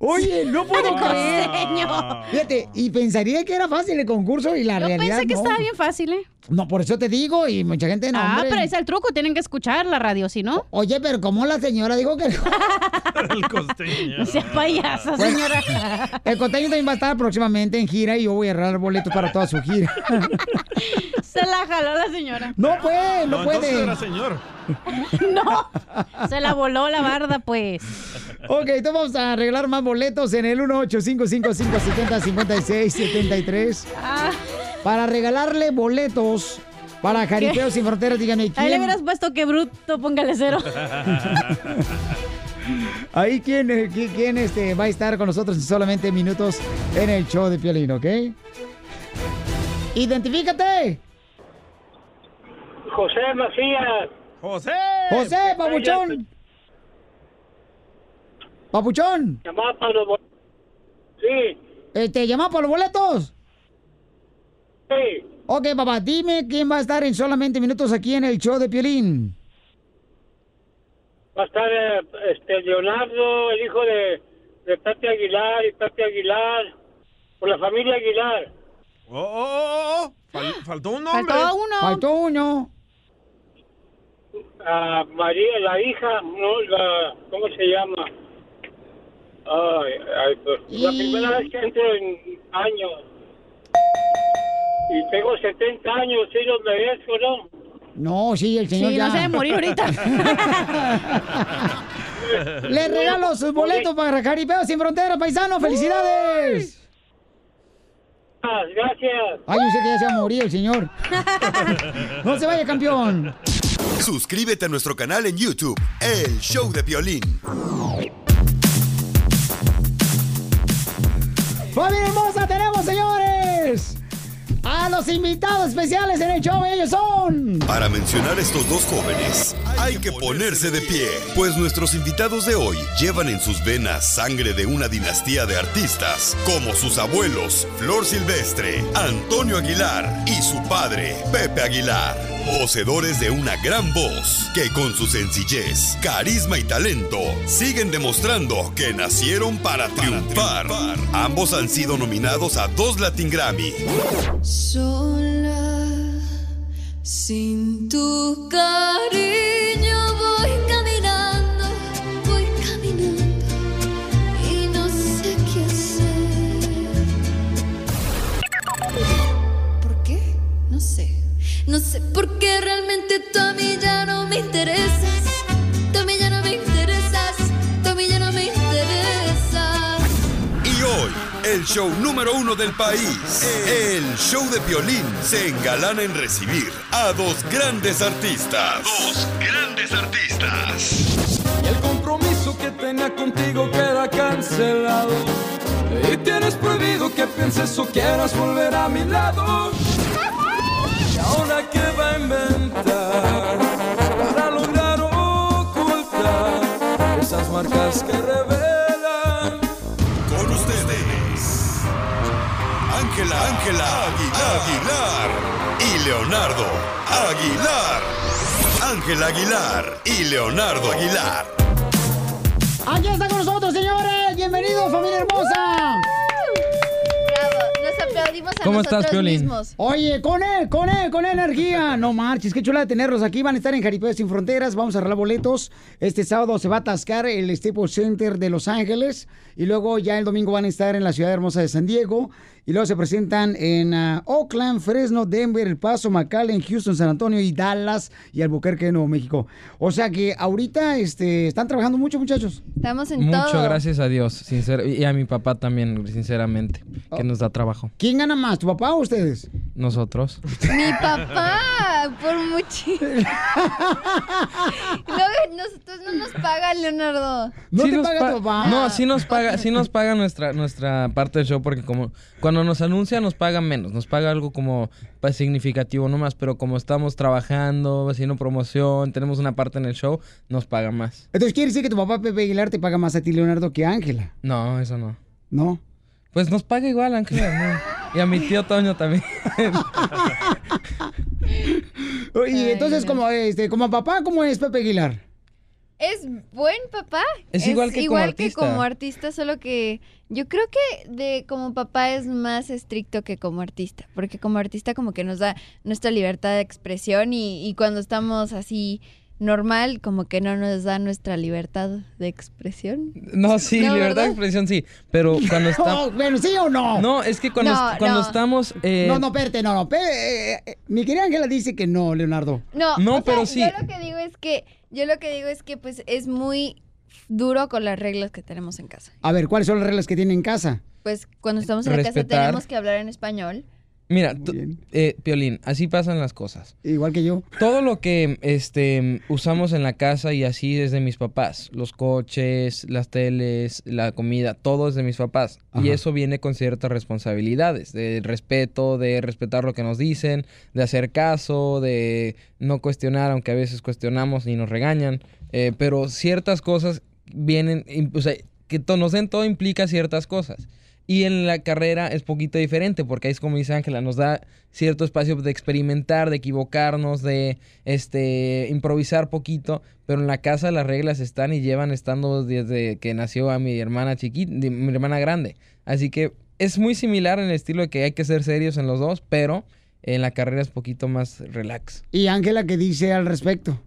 Oye, no puedo El creer. costeño. Fíjate, y pensaría que era fácil el concurso y la Yo realidad pensé que no. estaba bien fácil, ¿eh? No, por eso te digo, y mucha gente no, ah, hombre. pero es el truco, tienen que escuchar la radio, si no. Oye, pero como la señora dijo que... *laughs* El costeño. No sea payasa, Bueno. señora. El costeño también va a estar próximamente en gira y yo voy a regalar boletos para toda su gira. *laughs* Se la jaló la señora. No puede, no, No, puede. era señor. *laughs* No, se la voló la barda, pues. Ok, entonces vamos a arreglar más boletos en el 1-855-570-5673 Ah, para regalarle boletos para Jaripeo ¿Qué? Sin Fronteras. Dígame ahí le quién. hubieras puesto que bruto, póngale cero. *laughs* Ahí quién, eh, qui- quién, este, va a estar con nosotros en solamente minutos en el show de Piolín, ¿ok? ¡Identifícate! José Macías. ¡José! ¡José, papuchón! ¡Papuchón! Llamaba para los bo- Sí, Eh, ¿Te llamas por los boletos? sí. Ok, papá, dime quién va a estar en solamente minutos aquí en el show de Piolín. Va a estar eh, este, Leonardo, el hijo de, de Pepe Aguilar y Pepe Aguilar, por la familia Aguilar. Oh, oh, oh, oh. Fal- faltó un nombre. Faltó uno. Faltó uno. A María, la hija, no, la, ¿cómo se llama? Ay, ay, pues, la primera vez que entro en años. Y tengo 70 años, sí los merezco, ¿no? No, sí, el señor Sí, ya. no se debe morir ahorita. *laughs* Le regalo sus boletos para Jaripeo Sin Fronteras, paisano. ¡Felicidades! Gracias. Ay, yo sé que ya se va a morir el señor. *laughs* No se vaya, campeón. Suscríbete a nuestro canal en YouTube, El Show de Piolín. ¡Familia hermosa! ¡Tenemos, señores! A los invitados especiales en el show, ellos son. Para mencionar estos dos jóvenes, hay que ponerse de pie, pues nuestros invitados de hoy llevan en sus venas sangre de una dinastía de artistas, como sus abuelos Flor Silvestre, Antonio Aguilar y su padre Pepe Aguilar, poseedores de una gran voz que con su sencillez, carisma y talento siguen demostrando que nacieron para triunfar. Ambos han sido nominados a dos Latin Grammy. Sola, sin tu cariño No sé por qué realmente tú a mí ya no me interesas. Tú a mí ya no me interesas. Tú a mí ya no me interesas. Y hoy, el show número uno del país, el show de violín, se engalana en recibir a dos grandes artistas. Dos grandes artistas. Y el compromiso que tenía contigo queda cancelado. Y tienes prohibido que pienses o quieras volver a mi lado. ¿Y ahora qué va a inventar para lograr ocultar esas marcas que revelan? Con ustedes, Ángela, Ángela Aguilar, Aguilar y Leonardo Aguilar. Ángela Aguilar y Leonardo Aguilar. Aquí está con nosotros, señores. Bienvenidos, familia hermosa. Bravo, nos aplaudimos a ¿Cómo nosotros estás, Piolín? mismos. Oye, con él, con él, con energía. *laughs* No marches, qué chula de tenerlos aquí. Van a estar en Jaripeo Sin Fronteras. Vamos a arreglar boletos. Este sábado se va a atascar el Staples Center de Los Ángeles. Y luego ya el domingo van a estar en la ciudad hermosa de San Diego. Y luego se presentan en ah, Oakland, Fresno, Denver, El Paso, McAllen, Houston, San Antonio y Dallas y Albuquerque, Nuevo México. O sea que ahorita este, están trabajando mucho, muchachos. Estamos en Mucho todo. gracias a Dios, sincer- y a mi papá también, sinceramente, que nos da trabajo. ¿Quién gana más, tu papá o ustedes? Nosotros. Mi papá, por mucho. no, *laughs* nosotros no nos pagan, Leonardo. Sí nos pa- No, sí nos *laughs* paga, sí nos paga nuestra, nuestra parte del show porque como cuando nos anuncia nos pagan menos, nos paga algo como pues, significativo nomás, pero como estamos trabajando, haciendo promoción, tenemos una parte en el show, nos paga más. Entonces quiere decir que tu papá Pepe Aguilar te paga más a ti, Leonardo, que a Ángela. No, eso no. ¿No? Pues nos paga igual, Ángela. ¿no? Y a mi tío Toño también. *laughs* Y entonces, como este, como papá, ¿cómo es Pepe Aguilar? Es buen papá. Es igual que como igual que artista. como artista, solo que yo creo que de como papá es más estricto que como artista, porque como artista como que nos da nuestra libertad de expresión y, y cuando estamos así normal como que no nos da nuestra libertad de expresión. No, sí, No, libertad ¿verdad? de expresión sí, pero *laughs* cuando está... No, bueno, ¿sí o no? No, es que cuando, No, cuando no. estamos... eh, No, no, espérate, no, no. eh, eh, mi querida Ángela dice que no, Leonardo. No, No, o sea, pero sí. Yo lo que digo es que yo lo que digo es que pues es muy duro con las reglas que tenemos en casa. A ver, ¿cuáles son las reglas que tiene en casa? Pues cuando estamos en la casa tenemos que hablar en español. Mira, eh, Piolín, así pasan las cosas. Igual que yo. Todo lo que este, usamos en la casa y así desde mis papás, los coches, las teles, la comida, todo es de mis papás. Y eso viene con ciertas responsabilidades, de respeto, de respetar lo que nos dicen, de hacer caso, de no cuestionar, aunque a veces cuestionamos y nos regañan. Eh, pero ciertas cosas vienen, o sea, que nos den todo implica ciertas cosas. Y en la carrera es poquito diferente, porque ahí es como dice Ángela, nos da cierto espacio de experimentar, de equivocarnos, de este improvisar poquito, pero en la casa las reglas están y llevan estando desde que nació a mi hermana chiquita, mi hermana grande. Así que es muy similar en el estilo de que hay que ser serios en los dos, pero en la carrera es poquito más relax. ¿Y Ángela qué dice al respecto?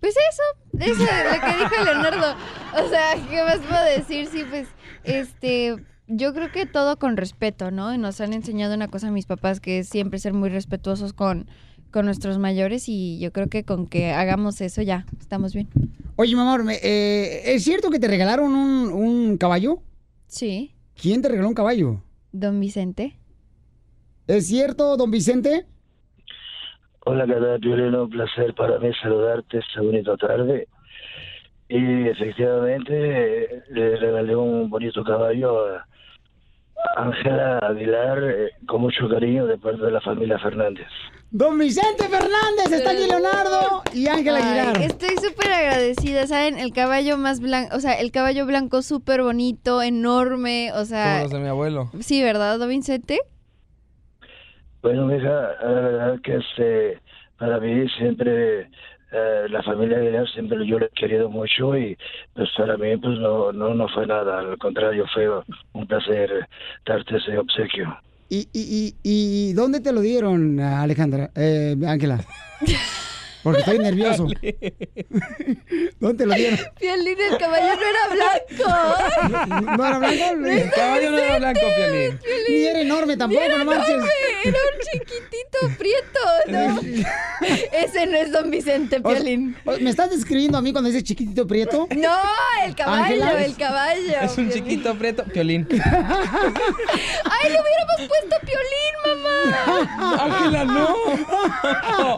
Pues eso, eso es lo que dijo Leonardo. O sea, ¿qué más puedo decir? Sí, pues, este, yo creo que todo con respeto, ¿no? Y nos han enseñado una cosa a mis papás que es siempre ser muy respetuosos con, con nuestros mayores y yo creo que con que hagamos eso ya estamos bien. Oye, mi amor, me- eh, ¿es cierto que te regalaron un, un caballo? Sí. ¿Quién te regaló un caballo? Don Vicente. ¿Es cierto, don Vicente? Hola, ¿qué tal, Violino? Un placer para mí saludarte esta bonita tarde. Y efectivamente eh, le regalé un bonito caballo a Ángela Aguilar eh, con mucho cariño de parte de la familia Fernández. Don Vicente Fernández, está aquí Leonardo y Ángela Ay, Aguilar. Estoy súper agradecida, ¿saben? El caballo más blanco, o sea, el caballo blanco súper bonito, enorme, o sea... Como los de mi abuelo. Sí, ¿verdad, don Vicente? Bueno, mija, la verdad que este, para mí siempre eh, la familia Aguilar siempre yo lo he querido mucho y pues para mí pues no, no, no fue nada, al contrario fue un placer darte ese obsequio. ¿Y, y, y, y dónde te lo dieron, Alejandra? Eh, Ángela. *laughs* Porque estoy *laughs* nervioso. *laughs* ¿Dónde te lo dieron? Piolín, el caballo no era blanco. ¿No era blanco? El caballo no era blanco, Piolín. Ni era enorme tampoco, Era no marches. enorme, Era un chiquitito prieto, ¿no? *laughs* Ese no es don Vicente, O Piolín. o- ¿Me estás describiendo a mí cuando dices chiquitito prieto? No, el caballo, Ángela. el caballo. Es un Piolín. chiquito prieto. Piolín. ¡Ay, le hubiéramos puesto Piolín, mamá! Ángela, no.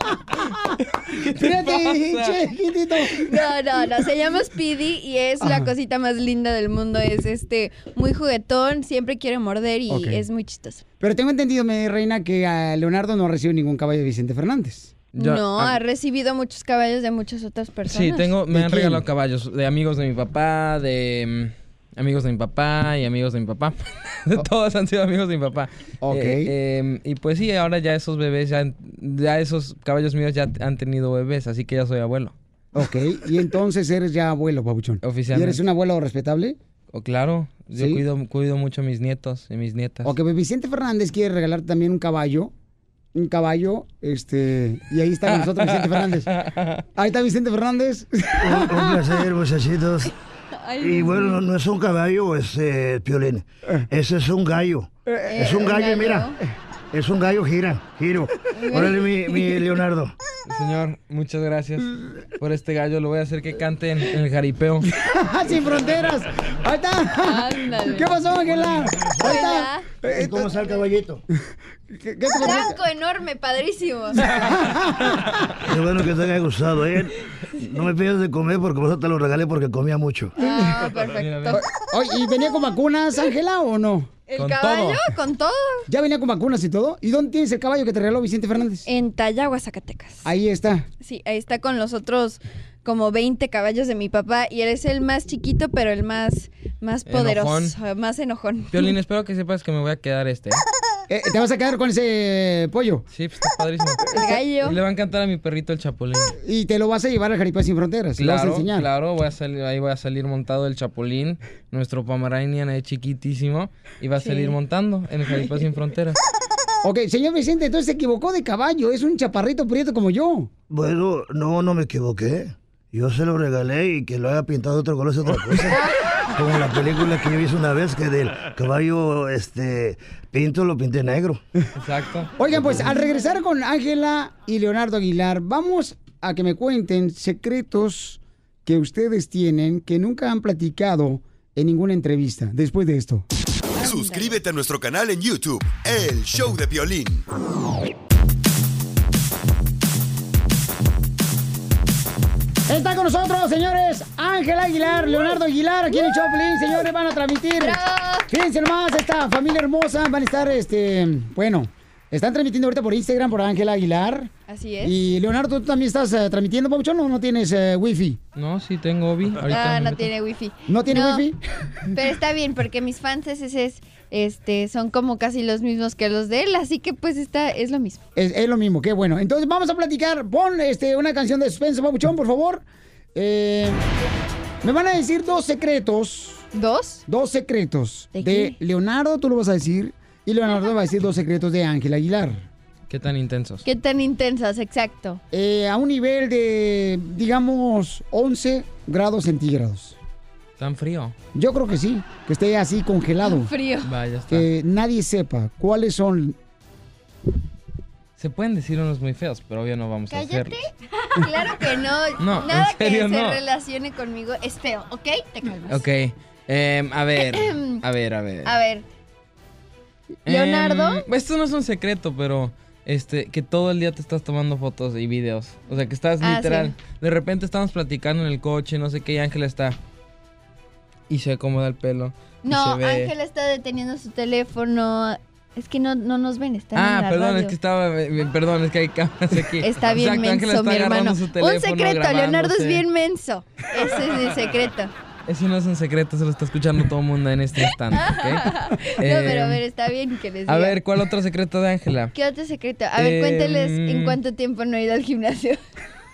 *laughs* Fíjate, chiquitito. No, no, no, se llama Speedy y es la cosita más linda del mundo. Es este muy juguetón, siempre quiere morder y es muy chistoso. Pero tengo entendido, mi reina, que a Leonardo no recibió ningún caballo de Vicente Fernández. no, ha recibido muchos caballos de muchas otras personas. Sí, tengo, me ¿De han quién? regalado caballos de amigos de mi papá, de mm, amigos de mi papá y amigos de mi papá. *laughs* Todos han sido amigos de mi papá. Ok. Eh, em, y pues sí, ahora ya esos bebés, ya, ya esos caballos míos ya han tenido bebés, así que ya soy abuelo. Ok, y entonces eres ya abuelo, papuchón. ¿Y Oficialmente. eres un abuelo respetable? O claro, yo ¿Sí? cuido, cuido mucho a mis nietos y mis nietas. Ok, pues Vicente Fernández quiere regalar también un caballo. Un caballo, este, y ahí está con nosotros Vicente Fernández. *laughs* Ahí está Vicente Fernández. Un, un placer, muchachitos. Ay, Y bueno, no, no es un caballo, es eh, piolín. Ese es un gallo. Eh, Es un ¿un gallo, gallo? mira. Es un gallo, gira, giro. Órale, mi, mi Leonardo. Señor, muchas gracias por este gallo. Lo voy a hacer que cante en, en el jaripeo. *laughs* Sin fronteras. Ahí está. Ándale. ¿Qué pasó, Ángela? Ahí está. ¿Y cómo está el caballito? *laughs* ¿Qué? Blanco, enorme, padrísimo. *laughs* Qué bueno que te haya gustado, ¿eh? No me pidas de comer porque por eso te lo regalé porque comía mucho. Ah, perfecto. Oye, ¿y venía con vacunas, Ángela, o no? ¿El Con caballo? todo. Con todo. ¿Ya venía con vacunas y todo? ¿Y dónde tienes el caballo que te regaló Vicente Fernández? En Tayagua, Zacatecas. Ahí está. Sí, ahí está con los otros como 20 caballos de mi papá y él es el más chiquito, pero el más, más poderoso, Enojón. más enojón. Piolín, *laughs* espero que sepas que me voy a quedar este. ¿Eh? ¿Te vas a quedar con ese pollo? Sí, pues está padrísimo. *laughs* El gallo. Y le va a encantar a mi perrito el chapulín. Y te lo vas a llevar al Jaripeo Sin Fronteras. lo vas a Claro, enseñar. claro, voy a salir, ahí voy a salir montado el chapulín, nuestro Pomeranian es chiquitísimo, y va a Sí. salir montando en el Jaripeo Sin Fronteras. *laughs* Ok, señor Vicente, entonces se equivocó de caballo. Es un chaparrito prieto como yo. Bueno, no, no me equivoqué. Yo se lo regalé y que lo haya pintado de otro color es otra *laughs* cosa. Como la película que yo hice una vez que del caballo este pinto lo pinté negro. Exacto. Oigan, pues al regresar con Ángela y Leonardo Aguilar, vamos a que me cuenten secretos que ustedes tienen que nunca han platicado en ninguna entrevista después de esto. Suscríbete a nuestro canal en YouTube, El Show de Violín. Está con nosotros, señores, Ángela Aguilar, Leonardo Aguilar, aquí en el Choplin, señores, van a transmitir. Fíjense nomás, esta familia hermosa van a estar, este, bueno, están transmitiendo ahorita por Instagram por Ángela Aguilar. Así es. Y Leonardo, ¿tú también estás eh, transmitiendo, Pabuchón, o no tienes eh, wifi? No, sí tengo Obi. Ahorita Ah, no tiene wifi. ¿No tiene wifi? Pero está bien, porque mis fans es, este, son como casi los mismos que los de él, así que pues está, es lo mismo. Es, es lo mismo, qué bueno. Entonces vamos a platicar. Pon este, una canción de suspenso, Pabuchón, por favor. Eh, me van a decir dos secretos. ¿Dos? Dos secretos. ¿De De, Leonardo, tú lo vas a decir. Y Leonardo va a decir dos secretos de Ángela Aguilar. ¿Qué tan intensos? ¿Qué tan intensas? Exacto. Eh, a un nivel de, digamos, 11 grados centígrados. Tan frío. Yo creo que sí, que esté así congelado. Frío. Vaya, está. Que nadie sepa cuáles son. Se pueden decir unos muy feos, pero obvio no vamos a Cállate. hacerlo. *laughs* Claro que no. No, en Nada serio, que se no. relacione conmigo es feo, ¿ok? Te calmas. Ok. em, a ver, *clears throat* a ver, a ver. A ver. Leonardo. Em, esto no es un secreto, pero este, que todo el día te estás tomando fotos y videos. O sea, que estás Ah, literal. sí. De repente estamos platicando en el coche, no sé qué, y Ángela está. Y se acomoda el pelo. No, Ángela está deteniendo su teléfono. Es que no, no nos ven, están en Ah, la perdón, radio. es que estaba. eh, Perdón, es que hay cámaras *laughs* aquí. Está bien Exacto, menso, está mi hermano. Un secreto, Leonardo es bien menso. Ese es mi secreto. Eso no es un secreto, se lo está escuchando todo el mundo en este instante, ¿ok? *laughs* no, pero a Em, ver, está bien que les A diga. ver, ¿cuál otro secreto de Ángela? ¿Qué otro secreto? A ver, Em, cuénteles en cuánto tiempo no he ido al gimnasio.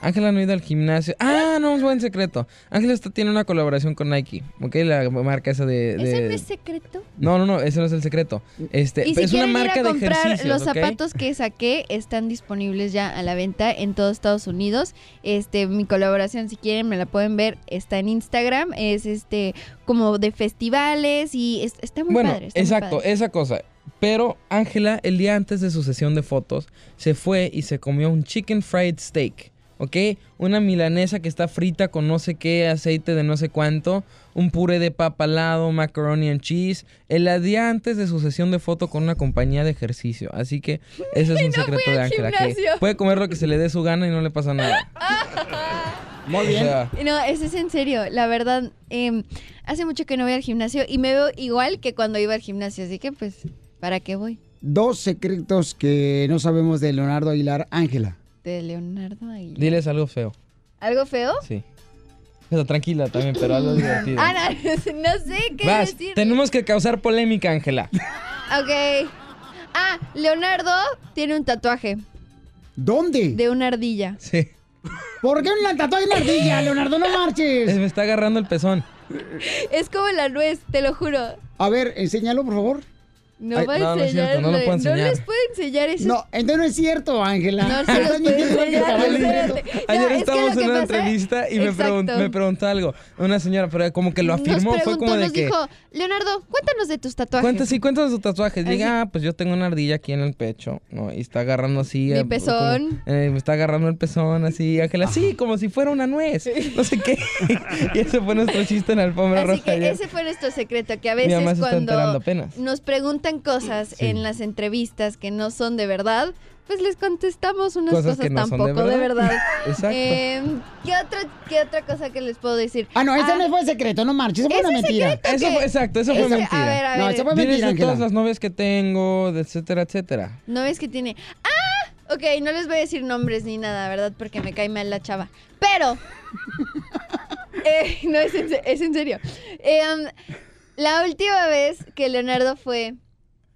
Ángela no ha ido al gimnasio. Ah, no, es buen secreto. Ángela está- tiene una colaboración con Nike, ¿ok? La marca esa de... de- ¿Ese no es secreto? No, no, no, ese no es el secreto. Este, Y si es una ir marca de comprar ejercicios, los zapatos que saqué, están disponibles ya a la venta en todo Estados Unidos. Este, mi colaboración, si quieren, me la pueden ver, está en Instagram. Es este como de festivales y es- está muy Bueno, padre. está muy exacto, padre. esa cosa. Pero Ángela, el día antes de su sesión de fotos, se fue y se comió un chicken fried steak, ¿ok? Una milanesa que está frita con no sé qué, aceite de no sé cuánto, un puré de papa lado, macaroni and cheese, el día antes de su sesión de foto con una compañía de ejercicio. Así que ese es *laughs* un secreto de Ángela, que puede comer lo que se le dé su gana y no le pasa nada. *laughs* Muy bien. No, eso es en serio. La verdad, em, hace mucho que no voy al gimnasio y me veo igual que cuando iba al gimnasio. Así que, pues, ¿para qué voy? Dos secretos que no sabemos de Leonardo Aguilar Ángela. De Leonardo Aguilar. Diles algo feo. ¿Algo feo? Sí. O sea, tranquila también, pero algo divertido. *laughs* Ah, no, *laughs* no sé qué Vas, decir. tenemos que causar polémica, Ángela. Ok. Ah, Leonardo tiene un tatuaje. ¿Dónde? De una ardilla. Sí. ¿Por qué un tatuaje en la ardilla, Leonardo? No marches. Me está agarrando el pezón. Es como la nuez, te lo juro. A ver, enséñalo, por favor. No Ay, va a no, no es enseñar. cierto, no lo puedo enseñar. les puedo enseñar eso. No, entonces no es cierto, Ángela. No se *laughs* los enseñar. No, Ayer es que estábamos en una pasa- entrevista y me, pregun- me preguntó algo. Una señora, pero como que lo afirmó, nos fue como de nos que... dijo, Leonardo, cuéntanos de tus tatuajes. Cuenta, sí, cuéntanos tus tatuajes. Así. Diga, ah, pues yo tengo una ardilla aquí en el pecho, ¿no? Y está agarrando así. Mi eh, pezón. como- eh, me está agarrando el pezón así, Ángela. Sí, como si fuera una nuez. No sé qué. *laughs* *laughs* y ese fue nuestro chiste en la alfombra Así roja que ayer. ese fue nuestro secreto, que a veces cuando nos preguntan cosas en las entrevistas que no son de verdad, pues les contestamos unas Cosas cosas, que no son de tampoco de verdad. *laughs* Exacto. Eh, ¿qué, otra, ¿Qué otra cosa que les puedo decir? Ah, no, ese no fue secreto, no marches, eso fue una mentira. secreto Eso que- fue, exacto, eso fue ese- mentira. A ver, a ver. No, eso fue Diles mentira, todas las novias que tengo, etcétera, etcétera. No ves que tiene. ¡Ah! Ok, no les voy a decir nombres ni nada, ¿verdad? Porque me cae mal la chava. Pero. *laughs* Eh, no, es en, es en serio. Eh, um, la última vez que Leonardo fue.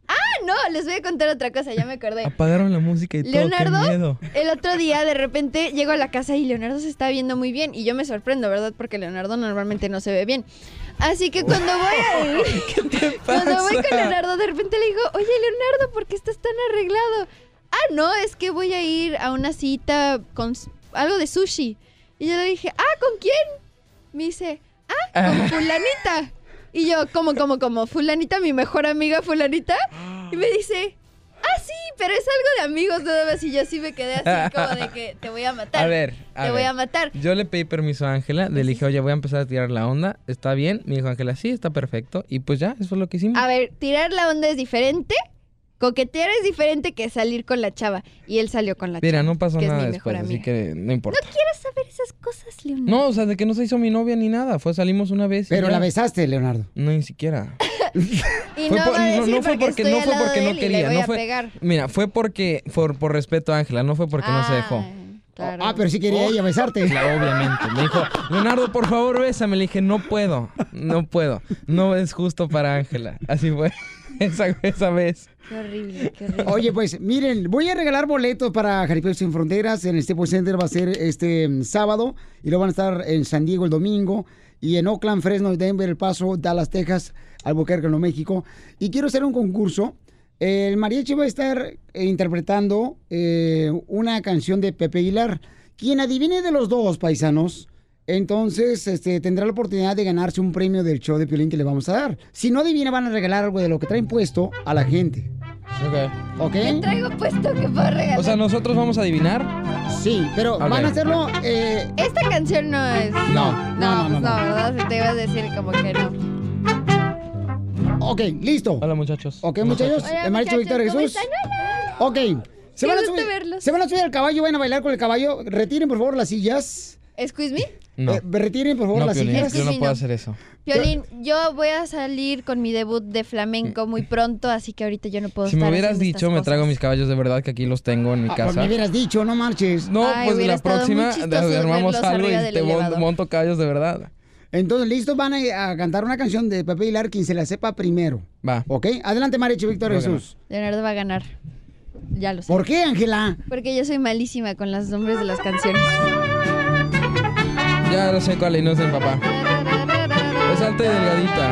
¡Ah! No, les voy a contar otra cosa, ya me acordé. Apagaron la música y todo, qué Leonardo, miedo. el otro día de repente llego a la casa y Leonardo se está viendo muy bien. Y yo me sorprendo, ¿verdad? Porque Leonardo normalmente no se ve bien. Así que cuando voy a ir, *laughs* cuando voy con pasa? Leonardo, de repente le digo, oye Leonardo, ¿por qué estás tan arreglado? Ah, no, es que voy a ir a una cita con algo de sushi. Y yo le dije, ah, ¿con quién? Me dice, ah, con fulanita. Y yo, ¿cómo, cómo, cómo? ¿Fulanita, mi mejor amiga fulanita? Y me dice, ah, sí, pero es algo de amigos nada más. Y yo así me quedé así como de que te voy a matar. A ver, a Te voy a matar. Yo le pedí permiso a Ángela, le dije, oye, voy a empezar a tirar la onda, ¿está bien? Me dijo Ángela, sí, está perfecto. Y pues ya, eso es lo que hicimos. A ver, tirar la onda es diferente. Coquetear es diferente que salir con la chava. Y él salió con la Mira, chava. no pasó que nada es mi mejor después, así que no importa. No quiero saber esas cosas, Leonardo. No, o sea, de que no se hizo mi novia ni nada. Fue, salimos una vez. y Pero ya. la besaste, Leonardo. No, ni siquiera. *laughs* Y Fue no por- va a no- decir no fue porque, estoy no fue lado porque de no él y le quería. voy No a fue, pegar. mira, fue porque, por, por respeto a Ángela, no fue porque no se dejó. Ah, pero sí quería ella besarte. Claro, obviamente. Me dijo, Leonardo, por favor, bésame. Le dije, no puedo, no puedo. No es justo para Ángela. Así fue *laughs* esa, esa vez. Qué horrible, qué horrible. Oye, pues miren, voy a regalar boletos para Jaripeo Sin Fronteras. En el Staples Center va a ser este mm, sábado y luego van a estar en San Diego el domingo y en Oakland, Fresno, Denver, El Paso, Dallas, Texas, Albuquerque, Nuevo México. Y quiero hacer un concurso. El mariachi va a estar eh, interpretando eh, una canción de Pepe Aguilar. Quien adivine de los dos paisanos entonces este, tendrá la oportunidad de ganarse un premio del show de Piolín que le vamos a dar. Si no adivina, van a regalar algo de lo que traen puesto a la gente. Ok. ¿Ok? ¿Qué traigo puesto que puedo regalar? O sea, ¿nosotros vamos a adivinar? Sí, pero van a hacerlo... eh, Esta canción no es. No, no, no, pues no, no. ¿verdad? Si te iba a decir como que no. Ok, listo. Hola, muchachos. Ok, muchachos. Hola, muchachos, Víctor ¿cómo Jesús. están? Ok. Se van, a subir, verlos. se van a subir al caballo, van a bailar con el caballo. Retiren, por favor, las sillas. ¿Excuse me? No. Eh, retiren, por favor, No, las Piolín, sillas. yo no Sí, puedo no. hacer eso. Piolín, yo voy a salir con mi debut de flamenco muy pronto, así que ahorita yo no puedo Si me hubieras dicho, me traigo mis caballos de verdad que aquí los tengo en mi Ah, casa. me hubieras dicho, no marches. No, Ay, pues la próxima armamos algo y te elevador. monto caballos de verdad. Entonces, listos, van a, a cantar una canción de Pepe Hilar, quien se la sepa primero. Va. ¿Ok? Adelante, Maricho Víctor Jesús. Leonardo va a ganar. Ya lo sé. ¿Por qué, Ángela? Porque yo soy malísima con los nombres de las canciones. Ya no sé cuál sé, papá. Es alta y delgadita.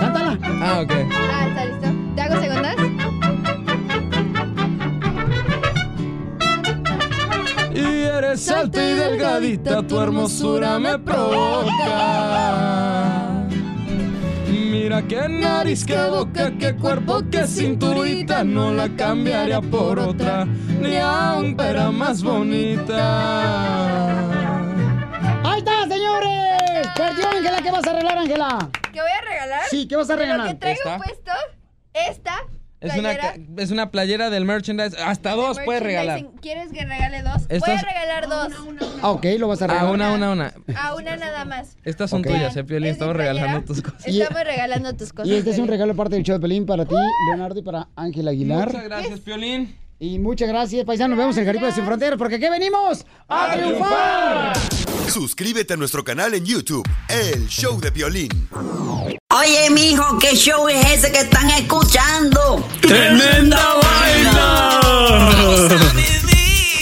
Cántala. Ah, ok. Ah, ¿está listo? ¿Te hago segundas? Y eres alta y delgadita, tu hermosura me provoca. Mira qué nariz, qué boca, qué cuerpo, qué cinturita, no la cambiaría por otra, ni aun era más bonita. ¡Ahí está, señores! Perdió Ángela, ¿qué vas a arreglar, Ángela? ¿Qué voy a regalar? Sí, ¿qué vas a regalar? Lo que traigo Esta. puesto, esta Es una, es una playera del merchandise, hasta dos puedes regalar. ¿Quieres que regale dos? Voy Estas- a regalar dos. Ah, ok, lo vas a Ah, regalar. una, una, una. A una nada más. Estas son tuyas, eh, Piolín, ¿Es estamos regalando tus cosas. Estamos regalando tus cosas. Y este es un Piolín. regalo de parte del show de Pelín para ti, Leonardo, y para Ángela Aguilar. Muchas gracias, Piolín. Y muchas gracias, paisanos. Nos vemos en el Caribe Sin Fronteras, porque aquí venimos a triunfar. Suscríbete a nuestro canal en YouTube, El Show de Violín. Oye, mijo, ¿qué show es ese que están escuchando? ¡Tremenda vaina!